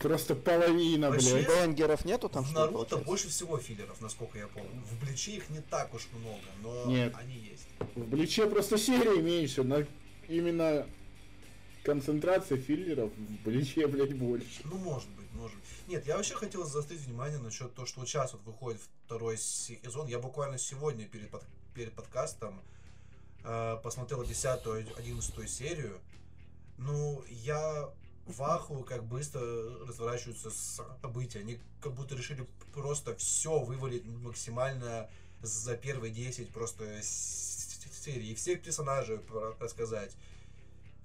Просто половина, Вообще, блядь. Бенгеров нету там, в Наруто получается? больше всего филлеров, насколько я помню. В Бличе их не так уж много, но Нет. они есть. В Бличе просто серии меньше, но именно концентрация филлеров в Бличе, блядь, больше. Ну, может быть, может быть. Нет, я вообще хотел заострить внимание насчет того, что вот сейчас вот выходит второй сезон. Я буквально сегодня перед, под- перед подкастом э, посмотрел 10-11 серию. Ну, я в аху, как быстро разворачиваются события. Они как будто решили просто все вывалить максимально за первые 10 просто с- серий. И всех персонажей рассказать.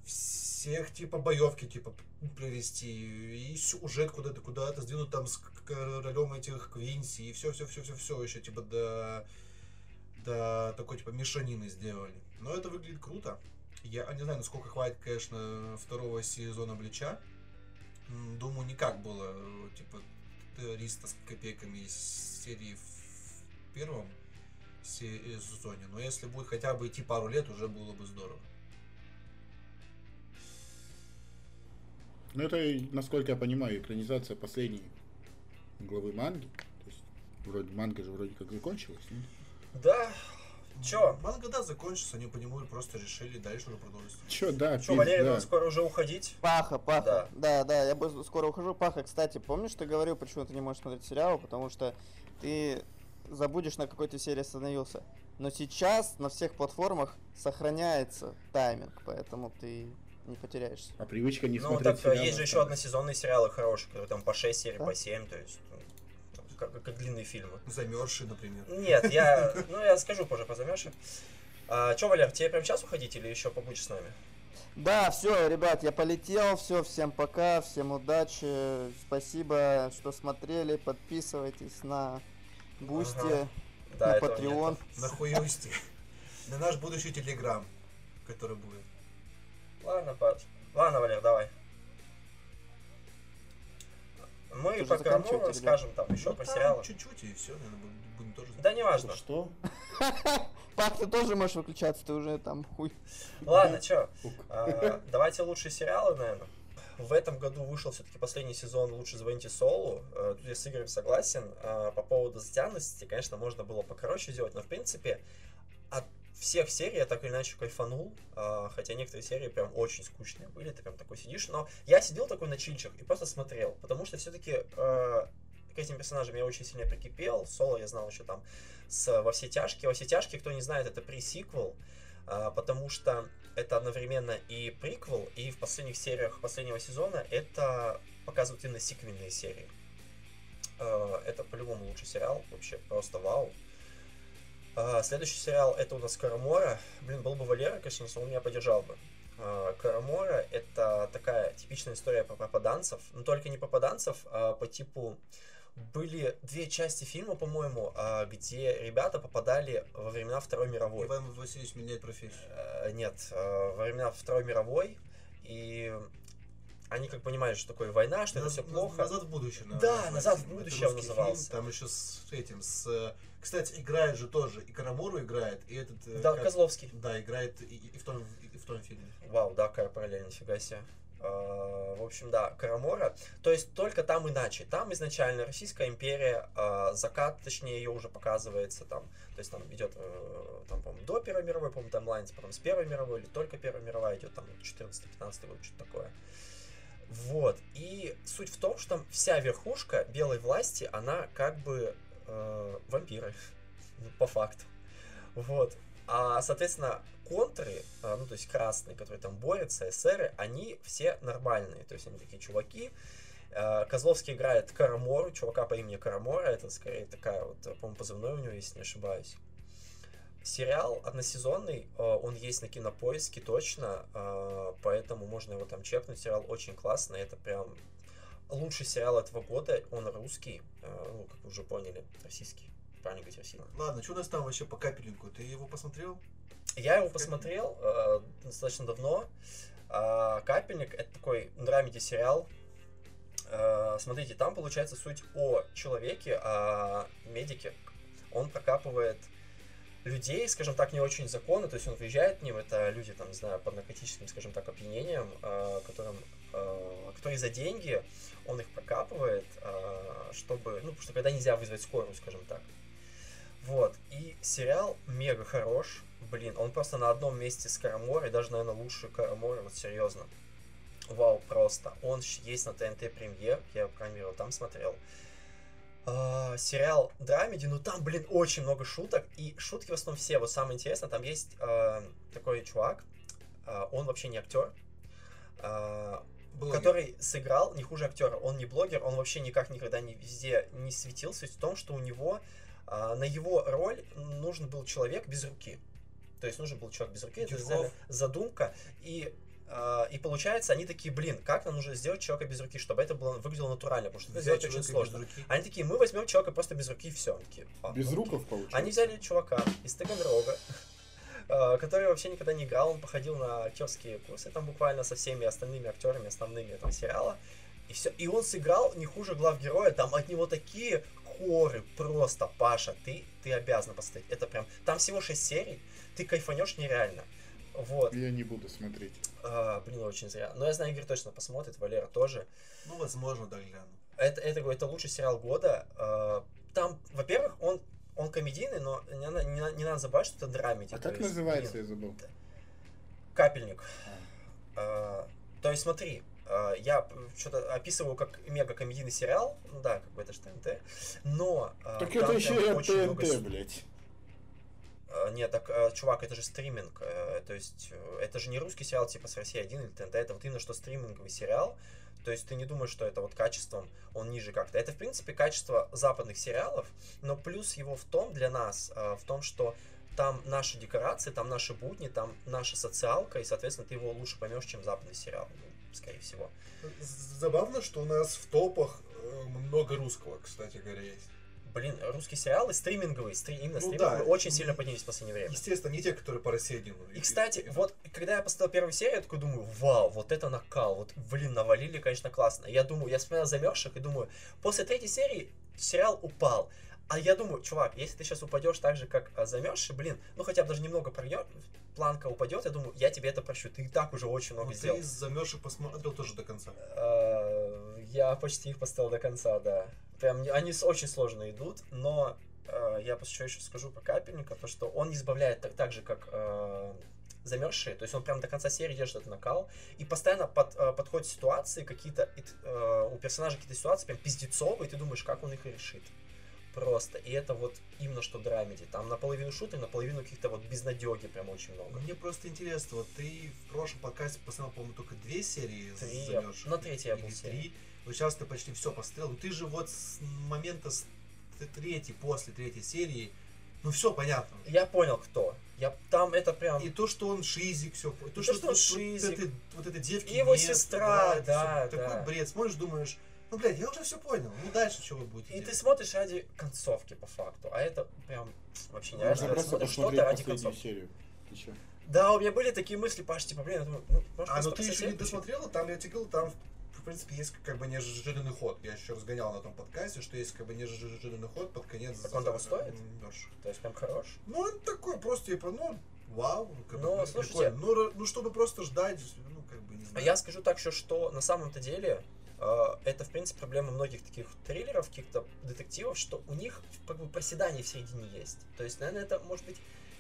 всех типа боевки типа привести и сюжет куда-то куда-то сдвинуть там с королем этих Квинси и все все все все все еще типа до до такой типа мешанины сделали но это выглядит круто я не знаю насколько хватит конечно второго сезона Блича думаю никак было типа 300 с копейками из серии в первом сезоне но если будет хотя бы идти пару лет уже было бы здорово Ну, это, насколько я понимаю, экранизация последней главы манги. То есть, вроде манга же вроде как закончилась. нет? Да. Чё? Манга, да, закончится, они по нему просто решили дальше уже продолжить. Чё, да, Что, Валерий, надо скоро уже уходить? Паха, Паха. Да. Да. да, я бы скоро ухожу. Паха, кстати, помнишь, ты говорил, почему ты не можешь смотреть сериал? Потому что ты забудешь, на какой ты серии остановился. Но сейчас на всех платформах сохраняется тайминг, поэтому ты не потеряешься. А привычка не ну, смотреть так сериалы есть же еще односезонные сериалы хорошие, которые там по 6 серий, Да? по 7, то есть, ну, как, как длинные фильмы. Замерзший, например. Нет, я, [laughs] ну, я скажу позже про замерзших. А, Че, Валер, тебе прям сейчас уходить или еще побудешь с нами? Да, все, ребят, я полетел, все, всем пока, всем удачи, спасибо, что смотрели, подписывайтесь на Бусти, Ага. на Да, этого Patreon. На хуюсти. На наш будущий телеграм, который будет. Ладно, Пат. Ладно, Валер, давай. Мы Ты же по заканчивать Карамуру или нет? расскажем там еще Ну, про там сериалы. Чуть-чуть и все, наверное, будем- тоже. Да не важно. Что? [laughs] Пах, ты тоже можешь выключаться, ты уже там хуй. Ладно, чё, а, давайте лучшие сериалы, наверное. В этом году вышел все-таки последний сезон «Лучше звоните Солу». Э, Тут я с Игорем согласен. А, По поводу затянутости, конечно, можно было покороче сделать, но, в принципе, от всех серий я так или иначе кайфанул, а, хотя некоторые серии прям очень скучные были, ты прям такой сидишь, но я сидел такой на чильчах и просто смотрел, потому что все-таки к этим персонажам я очень сильно прикипел, Соло я знал еще там с «Во все тяжкие». «Во все тяжкие», кто не знает, это пресиквел, потому что это одновременно и приквел, и в последних сериях последнего сезона это показывают именно сиквельные серии. А, Это по-любому лучший сериал, вообще просто вау. А, Следующий сериал это у нас Карамора. Блин, был бы Валера, конечно, он меня поддержал бы. А, Карамора это такая типичная история про попаданцев, но только не попаданцев, а по типу были две части фильма, по-моему, а, где ребята попадали во времена Второй мировой. Иван Васильевич меняет профессию. Э, Нет, э, во времена Второй мировой, и они как понимали, что такое война, что это Наз- все плохо. Назад в будущее. Да, наверное, «Назад в это будущее» он русский назывался. фильм, Там еще с этим, с... э, Кстати, играет же тоже, и Карамуру играет, и этот... Да, как- Козловский. Да, играет и, и в том, и в том фильме. Вау, да, какая параллель, нифига себе. Э, В общем, да, Карамора. То есть только там иначе. Там изначально Российская империя, э, закат, точнее, ее уже показывается там. То есть там идет, э, там, по-моему, до Первой мировой, по-моему, таймлайн, потом с Первой мировой, или только Первая мировая идет, там, 14-15 год, что-то такое. Вот. И суть в том, что там вся верхушка белой власти, она как бы э, вампиры, [laughs] по факту. Вот. А, соответственно, контры, а, ну, то есть красные, которые там борются, эсеры, они все нормальные. То есть они такие чуваки. А, Козловский играет Карамору, чувака по имени Карамора. Это скорее такая вот, по-моему, позывной у него, если не ошибаюсь. Сериал односезонный, а, он есть на кинопоиске точно, поэтому можно его там чекнуть. Сериал очень классный, это прям лучший сериал этого года, он русский, ну, как вы уже поняли, российский. Правильно говорить, российский. Ладно, что у нас там вообще по капельнику? Ты его посмотрел? Я его посмотрел э, достаточно давно. А, Капельник это такой драмеди сериал. Э, смотрите, там получается суть о человеке, о медике. Он прокапывает людей, скажем так, не очень законно, то есть он приезжает к ним, это люди, там, не знаю, под наркотическим, скажем так, опьянением, э, которым, э, которые за деньги, он их прокапывает, э, чтобы, ну, потому что когда нельзя вызвать скорую, скажем так. Вот, и сериал мега хорош, блин, он просто на одном месте с Караморой, даже, наверное, лучше Караморы, вот серьезно. Вау, просто. Он есть на ТНТ премьер, я, по крайней мере, его там смотрел. А, сериал драмеди, ну там, блин, очень много шуток, и шутки в основном все, вот самое интересное, там есть а, такой чувак, а, он вообще не актер, Блогер. который сыграл не хуже актера. Он не блогер, он вообще никак никогда не везде не светился. В том, что у него а, на его роль нужен был человек без руки. То есть нужен был человек без руки. Это Дюков. изначально задумка. И А, И получается, они такие, блин, как нам нужно сделать человека без руки, чтобы это было выглядело натурально, потому что это сделать очень сложно. руки. Они такие, мы возьмем человека просто без руки и все. Такие, «А, Без ну, руков получается. Они взяли чувака из Таганрога, [laughs] который вообще никогда не играл, он походил на актерские курсы, там буквально со всеми остальными актерами основными этого сериала. И все. И он сыграл не хуже глав героя, там от него такие хоры просто, Паша, ты, ты обязан посмотреть. Это прям, там всего 6 серий, ты кайфанешь нереально. Вот. Я не буду смотреть. А, блин, очень зря. Но я знаю, Игорь точно посмотрит, Валера тоже. Ну, возможно, да, гляну. Это, это, это лучший сериал года. А, Там, во-первых, он, он комедийный, но не, надо- не, не надо забывать, что это драмеди. А как есть, называется, блин, я забыл? Капельник. А, То есть, смотри, а, я что-то описываю как мега комедийный сериал, ну да, как бы это же ТНТ, но а, Так там это еще и очень много ТНТ, с- блядь. А, Нет, так, а, чувак, это же стриминг. э, То есть, э, это же не русский сериал типа с России 1 или ТНТ, это вот именно что стриминговый сериал. То есть, ты не думаешь, что это вот качеством он ниже как-то. Это, в принципе, качество западных сериалов, но плюс его в том для нас, а, в том, что там наши декорации, там наши будни, там наша социалка, и, соответственно, ты его лучше поймешь, чем западный сериал, скорее всего. Забавно, что у нас в топах э, много русского, кстати говоря, есть. Блин, русские сериалы стриминговые, стри- именно Ну стриминговые, да. очень сильно поднялись в последнее время. Естественно, не те, которые по России. И, кстати, вот, когда я поставил первую серию, я такой думаю, вау, вот это накал, вот, блин, навалили, конечно, классно. Я думаю, я смотрел замерзших и думаю, после третьей серии сериал упал. А я думаю, чувак, если ты сейчас упадешь так же, как а, замерзший, блин, ну хотя бы даже немного прогнет, планка упадет, я думаю, я тебе это прощу. Ты и так уже очень много Ну, сделал. ты замерзший посмотрел тоже до конца. Э, Я почти их поставил до конца, да. Прям они очень сложно идут, но э, я еще еще скажу про капельника, то что он не избавляет так, так же, как э, замерзшие, то есть он прям до конца серии держит этот накал, и постоянно под, э, подходят ситуации какие-то, и э, у персонажей какие-то ситуации прям пиздецовые, и ты думаешь, как он их решит. Просто. И это вот именно что драмеди. Там наполовину шутер, наполовину каких-то вот безнадеги прям очень много. Мне просто интересно, вот ты в прошлом подкасте посмотрел, по-моему, только две серии Три на третьей я был три. Вот сейчас ты почти все посмотрел. Ну ты же вот с момента с третьей, после третьей серии, ну все понятно. Я понял, кто. Я, там это прям... И то, что он шизик, все. То, то, что, что он вот шизик. этой- вот этой девки И его нет, сестра, это да, да. Такой бред. Смотришь, думаешь, ну, блядь, я уже все понял. Ну, дальше что вы будете И ты делать? смотришь ради концовки, по факту. А это прям вообще не Можно просто смотришь что-то ради концовки. серию. Ты чё? Да, у меня были такие мысли, Паш, типа, блин, я думаю, ну, может, А, ну ты еще не досмотрела, там я тебе говорил, там в принципе есть как бы неожиданный ход. Я еще разгонял на том подкасте, что есть как бы неожиданный ход под конец. Так он того стоит? Дёшь. То есть прям хорош. Ну, он такой просто, типа, ну, вау. ну, Как Ну, бы, слушайте. прикольно. Ну, ну, чтобы просто ждать, ну, как бы, не А знаю. я скажу так еще, что на самом-то деле это, в принципе, проблема многих таких триллеров, каких-то детективов, что у них как бы проседание в середине есть. То есть, наверное, это может быть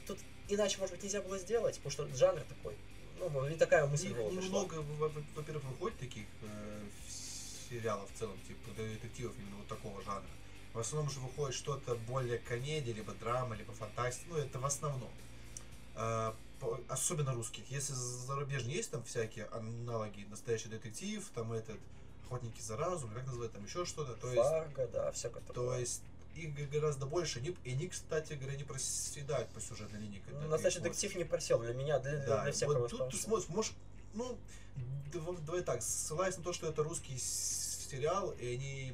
тут иначе, может быть, нельзя было сделать, потому что жанр такой. Ну, не такая мысль пришла. немного, во- во- во-первых, выходит таких э, сериалов в целом, типа детективов именно вот такого жанра. В основном же выходит что-то более комедия, либо драма, либо фантастика. Ну, это в основном. Э, по- особенно русских. Если зарубежные есть там всякие аналоги, настоящий детектив, там этот охотники за разум, как называют, там еще что-то. То есть, Фарго, да, всякое то такое. есть их гораздо больше. И они, кстати говоря, не проседают по сюжетной линии. когда Ну, смотришь. детектив не просел для меня, для, Да, для всякого вот тут ты смотришь, можешь, ну, дав- давай так, ссылаясь на то, что это русский сериал, и они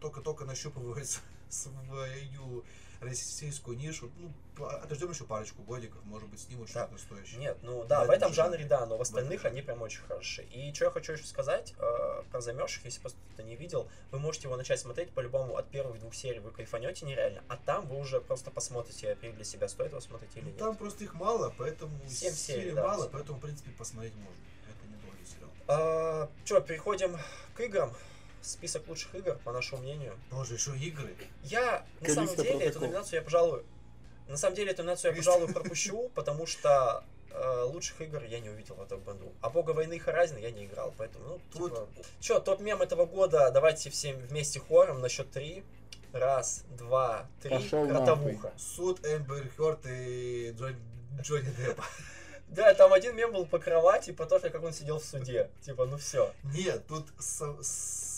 только-только нащупывают свою [laughs] российскую нишу, ну, отождем еще парочку годиков, может быть, снимут Да. что-то стоящее. Нет, ну да, В в этом жанре да, но в В остальных этом они прям очень хороши. И что я хочу еще сказать э, про замерзших, если просто кто-то не видел, вы можете его начать смотреть по-любому от первых двух серий, вы кайфанете нереально, а там вы уже просто посмотрите, определите для себя, стоит его смотреть или Ну, нет. Там просто их мало, поэтому Семь серий серий, да, мало, поэтому, в принципе, посмотреть можно. Это недолгий сериал. А, что, переходим к играм. Список лучших игр, по нашему мнению. Боже, еще игры. Я, на самом деле, эту Протокол. номинацию я, пожалуй, на самом деле, эту номинацию я, пожалуй, пропущу, потому что э, лучших игр я не увидел в этом году. А Бога войны и Horizon я не играл, поэтому, ну, Тут- типа... Че, топ-мем этого года, давайте всем вместе хором на счет три. Раз, два, три. Пошёл Кротовуха. Суд Эмбер Хёрд и Джон- Джонни Деппа. [laughs] Да, там один мем был по кровати, по то, как он сидел в суде. Типа, ну все. Нет, тут са-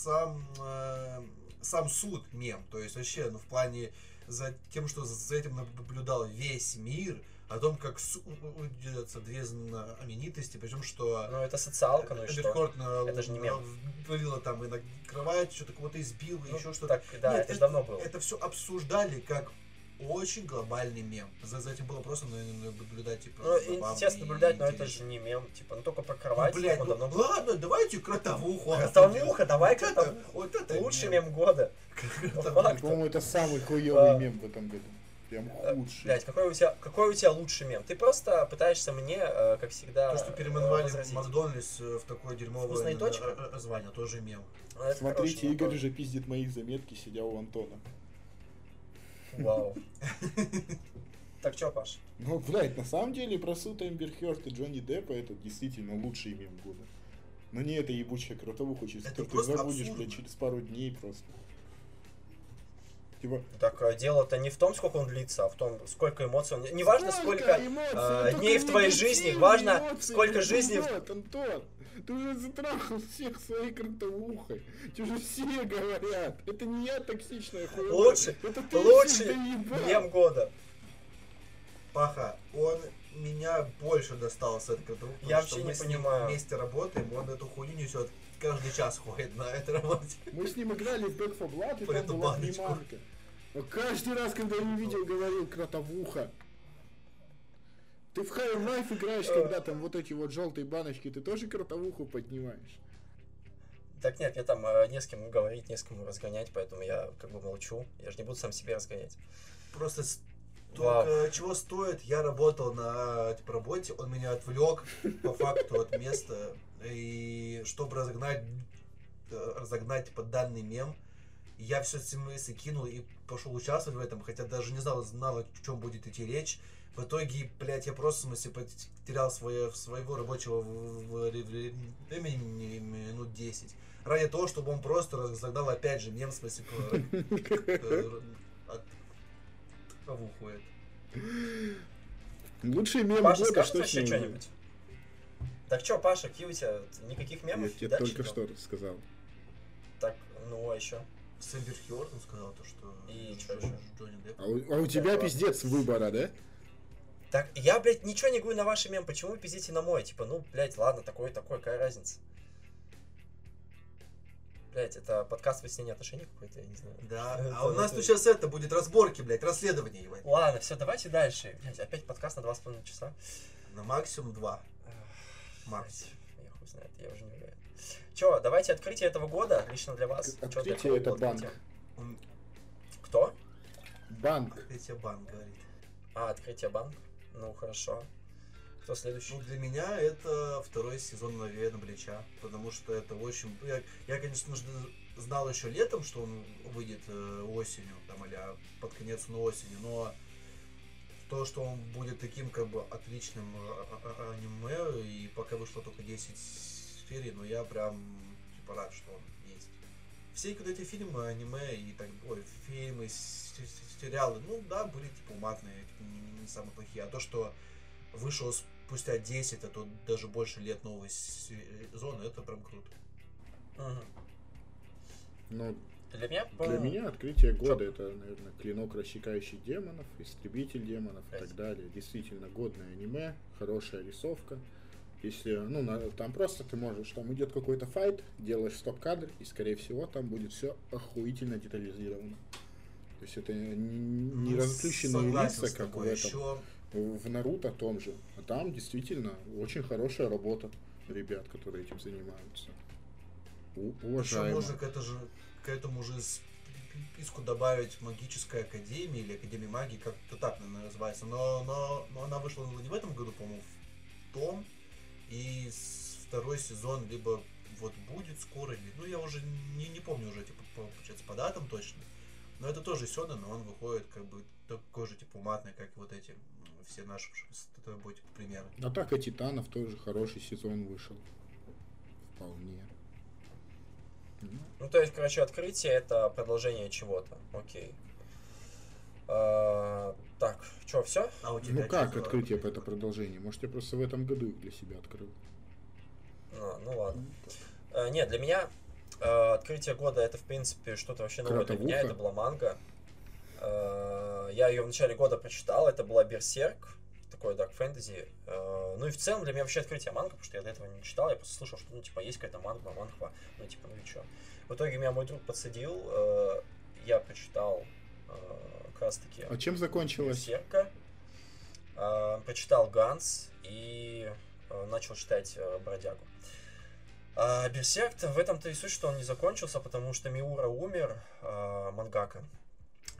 сам, э, сам суд мем. То есть вообще, ну в плане за тем, что за этим наблюдал весь мир, о том, как судятся две знаменитости, причем что Ну, это социалка, ну и что? Эберхорт на- Это же не мем. валила там и на кровать, что-то кого-то избил, Ну, еще что-то. Так, да, Нет, это же давно было. Это все обсуждали как очень глобальный мем. За, за этим было просто на- наблюдать, типа, Ну, забавно интересно и наблюдать, но это же не мем. Типа, ну только про Ну, кровать. блядь, ну, ну, давно ладно, давайте кротовуху. Кротовуха, давай Вот это-. Вот это Лучший мем. мем года. Факт. По-моему, это самый хуёвый А. мем в этом году. Прям Э, худший. Блять, какой у тебя, какой у тебя лучший мем? Ты просто пытаешься мне, э, как всегда, То, что э, переименовали. Макдональдс в такое дерьмовое Вкусная н- точка? э, э, звание, тоже мем. Ну, Смотрите, Игорь же пиздит мои заметки, сидя у Антона. Вау. [laughs] Так что, Паш? Ну, блядь, на самом деле про суд Эмбер Хёрд и Джонни Деппа это действительно лучший мем года. Но не эта ебучая кротовуха, через Это которую ты забудешь, абсурдно. блядь, через пару дней просто. Типа, Так э, дело-то не в том, сколько он длится, а в том, сколько эмоций он... Не важно, сколько... эмоций, э, дней в твоей жизни, важно, эмоции, сколько жизни- вот, Антон, ты уже затрахал всех своей кротовухой. Тебе уже все говорят. Это не я токсичная хуйня. Лучший- это ты доебал. Мем года. Паха, он меня больше достал с этой кротовухой, Я вообще мы не понимаю. вместе работаем, он эту хуйню несет каждый час ходит на этой работе. Мы с ним играли в Back 4 Blood, и Про там эту была баночку. Но каждый раз, когда я видел, говорил кротовуха. Ты в High Life играешь, когда там вот эти вот желтые баночки, ты тоже кротовуху поднимаешь? Так нет, мне там э, не с кем говорить, не с кем разгонять, поэтому я как бы молчу. Я же не буду сам себе разгонять. Просто Вау. только чего стоит, я работал на типа, работе, он меня отвлек по факту от места, и чтобы разогнать, э, разогнать типа, данный мем, я все смс кинул и пошел участвовать в этом, хотя даже не знал, знал, о чем будет идти речь. В итоге, блядь, я просто, в смысле, потерял свое, своего рабочего времени минут 10. Ради того, чтобы он просто разогнал опять же мем, в смысле, э, от кого уходит. Лучший мем Паша, года, скажешь что ним? что-нибудь? Так что, Паша, какие у тебя никаких Я мемов? тебе да, только что сказал. Так, ну а еще. С Эмбер Хёрд он сказал то, что И чё ещё? Джонни Депп. А у, а у тебя пиздец выбора, да? Так, я, блядь, ничего не говорю на ваши мем, почему вы пиздите на мой? Типа, ну, блядь, ладно, такой, такой, какая разница? Блядь, это подкаст выяснения отношений какой-то, я не знаю. Да, [laughs] Это- а у нас это- тут сейчас это будет разборки, блядь, расследование, ебать. Ладно, все, давайте дальше. Блядь, опять подкаст на два с половиной часа. На максимум два. Эх, Макс. блядь, Я хуй знает, я уже не уверен. Че, давайте открытие этого года, лично для вас. Чё для Открытие кого это банк. открытие? Кто? Банк. Третья банк говорит. А, открытие банк. Ну, хорошо. Кто следующий? Ну, для меня это второй сезон наверное, Блича, потому что это очень... Я, я, конечно же, знал еще летом, что он выйдет э, осенью, там, или под конец на осени, но то, что он будет таким, как бы, отличным э, э, э, аниме, и пока вышло только 10 серий, но я прям, типа, рад, что он. Все вот эти фильмы, аниме и так, ой, фильмы, сериалы, ну да, были типа уматные, типа, не, не самые плохие, а то, что вышел спустя 10, а то даже больше лет новый сезон, это прям круто. Мгм. Ну, Для меня, для по-моему, меня открытие года это, наверное, клинок рассекающий демонов, истребитель демонов и Пять. так далее. Действительно годное аниме, хорошая рисовка. Если, ну, на- там просто ты можешь, там идет какой-то файт, делаешь стоп-кадр, и, скорее всего, там будет все охуительно детализировано. То есть это не, не Ну, согласен лица, как в этом. Еще В Наруто том же. А там действительно очень хорошая работа ребят, которые этим занимаются. У- Еще уважаемо. можно к, это же, к этому же списку добавить магическая академия или академия магии, как-то так наверное, называется. Но, но, но она вышла не в этом году, по-моему, в том. И второй сезон либо вот будет скоро, или, ну я уже не, не помню уже, типа, по, получается, по датам точно. Но это тоже сёдэн, но он выходит как бы такой же, типа, матный, как и вот эти все наши с тобой, типа, примеры. Атака титанов тоже хороший сезон вышел. Вполне. Ну, Ну, то есть, короче, открытие это продолжение чего-то. Окей. А, так, что, все? А у тебя Ну как открытие это продолжение? Может я просто в этом году их для себя открыл. А, ну ладно. Э, нет, для меня э, открытие года это, в принципе, что-то вообще новое для меня. Это была манга. Э, я ее в начале года прочитал. Это была Берсерк. Такой такое дарк фэнтези. Э, Ну и в целом для меня вообще открытие манга, потому что я до этого не читал, я просто слышал, что, ну, типа, есть какая-то манга, манхва, ну, типа, ну и чё. В итоге меня мой друг подсадил, э, я прочитал как раз-таки А чем закончилось? Берсерка, э, прочитал Ганс и э, начал читать э, Бродягу. А Берсерк в этом-то и суть, что он не закончился, потому что Миура умер, э, мангака.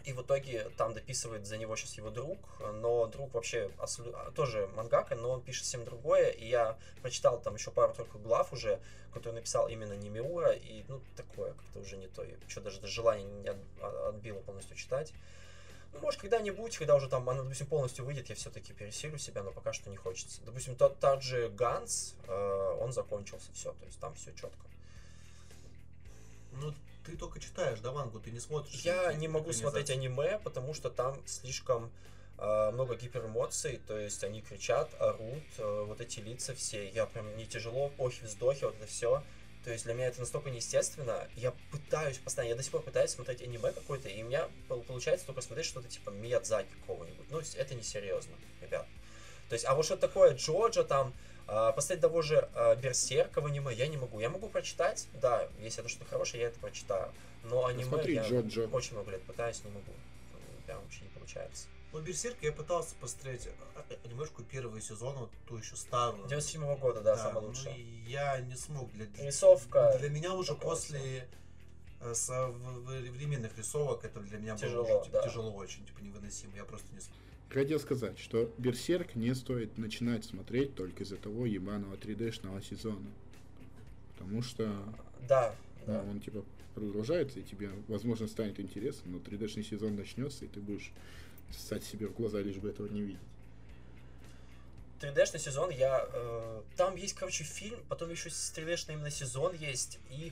И в итоге там дописывает за него сейчас его друг, но друг вообще а, тоже мангака, но он пишет совсем другое. И я прочитал там еще пару-тройку глав уже, которые написал именно не Миура, и ну такое как-то уже не то. И что даже, желание не от- а- отбило полностью читать. Ну, может, когда-нибудь, когда уже там, она, допустим, полностью выйдет, я все-таки пересилю себя, но пока что не хочется. Допустим, тот, тот же Ганс, э, он закончился, все, то есть там все четко. Ну, ты только читаешь, да, мангу, ты не смотришь. Я не могу смотреть аниме, потому что там слишком э, много гиперэмоций, то есть они кричат, орут, э, вот эти лица все, я прям не тяжело, охи, вздохи, вот это все. То есть для меня это настолько неестественно. Я пытаюсь постоянно, я до сих пор пытаюсь смотреть аниме какое-то, и у меня пол- получается только смотреть что-то типа Миядзаки какого-нибудь. Ну, это несерьезно, ребят. То есть, а вот что такое Джоджо там, а, посмотреть того же а, Берсерка в аниме я не могу. Я могу прочитать, да, если это что-то хорошее, я это прочитаю. Но аниме Смотри, я Джоджо. очень много лет пытаюсь, не могу. Ну, Прям вообще не получается. Ну, Берсерк я пытался посмотреть а, анимешку первый сезон, вот ту еще старую. 97 года, да, самое ну, лучшее. и я не смог. Для, Рисовка. для меня уже после э, современных рисовок это для меня Тяжело, было уже, типа, да. тяжело очень, типа невыносимо. Я просто не смог. Хотел сказать, что Берсерк не стоит начинать смотреть только из-за того ебаного 3D-шного сезона. Потому что Да, ну, да. он типа продолжается, и тебе, возможно, станет интересно, но 3D-шный сезон начнется, и ты будешь ссать себе в глаза, лишь бы этого не видеть. 3D-шный сезон я... э, там есть, короче, фильм, потом еще 3D-шный именно сезон есть, и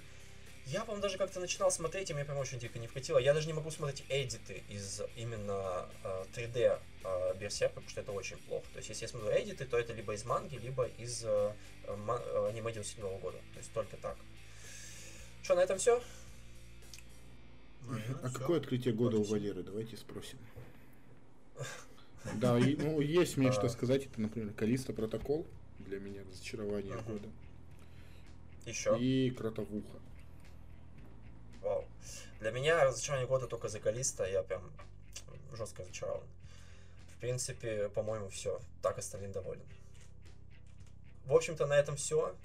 я, по-моему, даже как-то начинал смотреть, и мне прям очень дико не вкатило. Я даже не могу смотреть эдиты из именно э, 3D э, Берсерка, потому что это очень плохо. То есть, если я смотрю эдиты, то это либо из манги, либо из э, э, ма- э, аниме 97 года. То есть, только так. Что, на этом все? А какое открытие года у. Валеры? Давайте спросим. Да, и, ну, есть мне что А. сказать. Это, например, Калиста протокол. Для меня разочарование года. Еще. И Кротовуха. Вау. Для меня разочарование года только за Калиста, я прям жестко разочарован. В принципе, по-моему, все. Так остальным доволен. В общем-то, на этом все.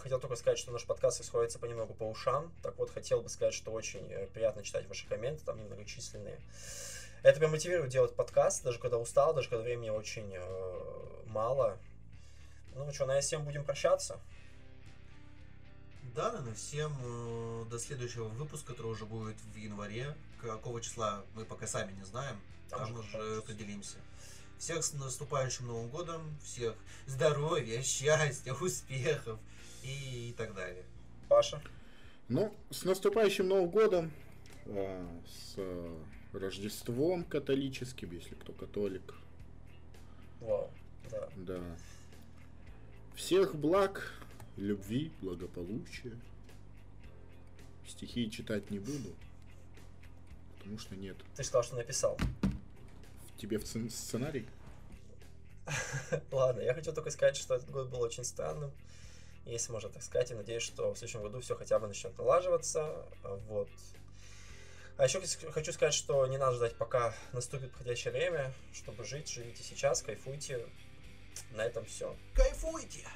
Хотел только сказать, что наш подкаст расходится понемногу по ушам. Так вот, хотел бы сказать, что очень э, приятно читать ваши комменты, там немногочисленные. Это прям мотивирует делать подкаст, даже когда устал, даже когда времени очень э, мало. Ну что, на всем будем прощаться. Да, наверное, всем э, до следующего выпуска, который уже будет в январе. Какого числа мы пока сами не знаем. Там Там, же уже определимся. Всех с наступающим Новым годом, всех здоровья, счастья, успехов и, так далее. Паша. Ну, с наступающим Новым годом, а, с Рождеством католическим, если кто католик. Вау. Да. Да. Всех благ, любви, благополучия. Стихи читать не буду, потому что нет. Ты сказал, что написал. Тебе в сцен- сценарий? [laughs] Ладно, я хотел только сказать, что этот год был очень странным, если можно так сказать, и надеюсь, что в следующем году все хотя бы начнет налаживаться, вот. А еще хочу сказать, что не надо ждать, пока наступит подходящее время, чтобы жить, живите сейчас, кайфуйте. На этом все. Кайфуйте!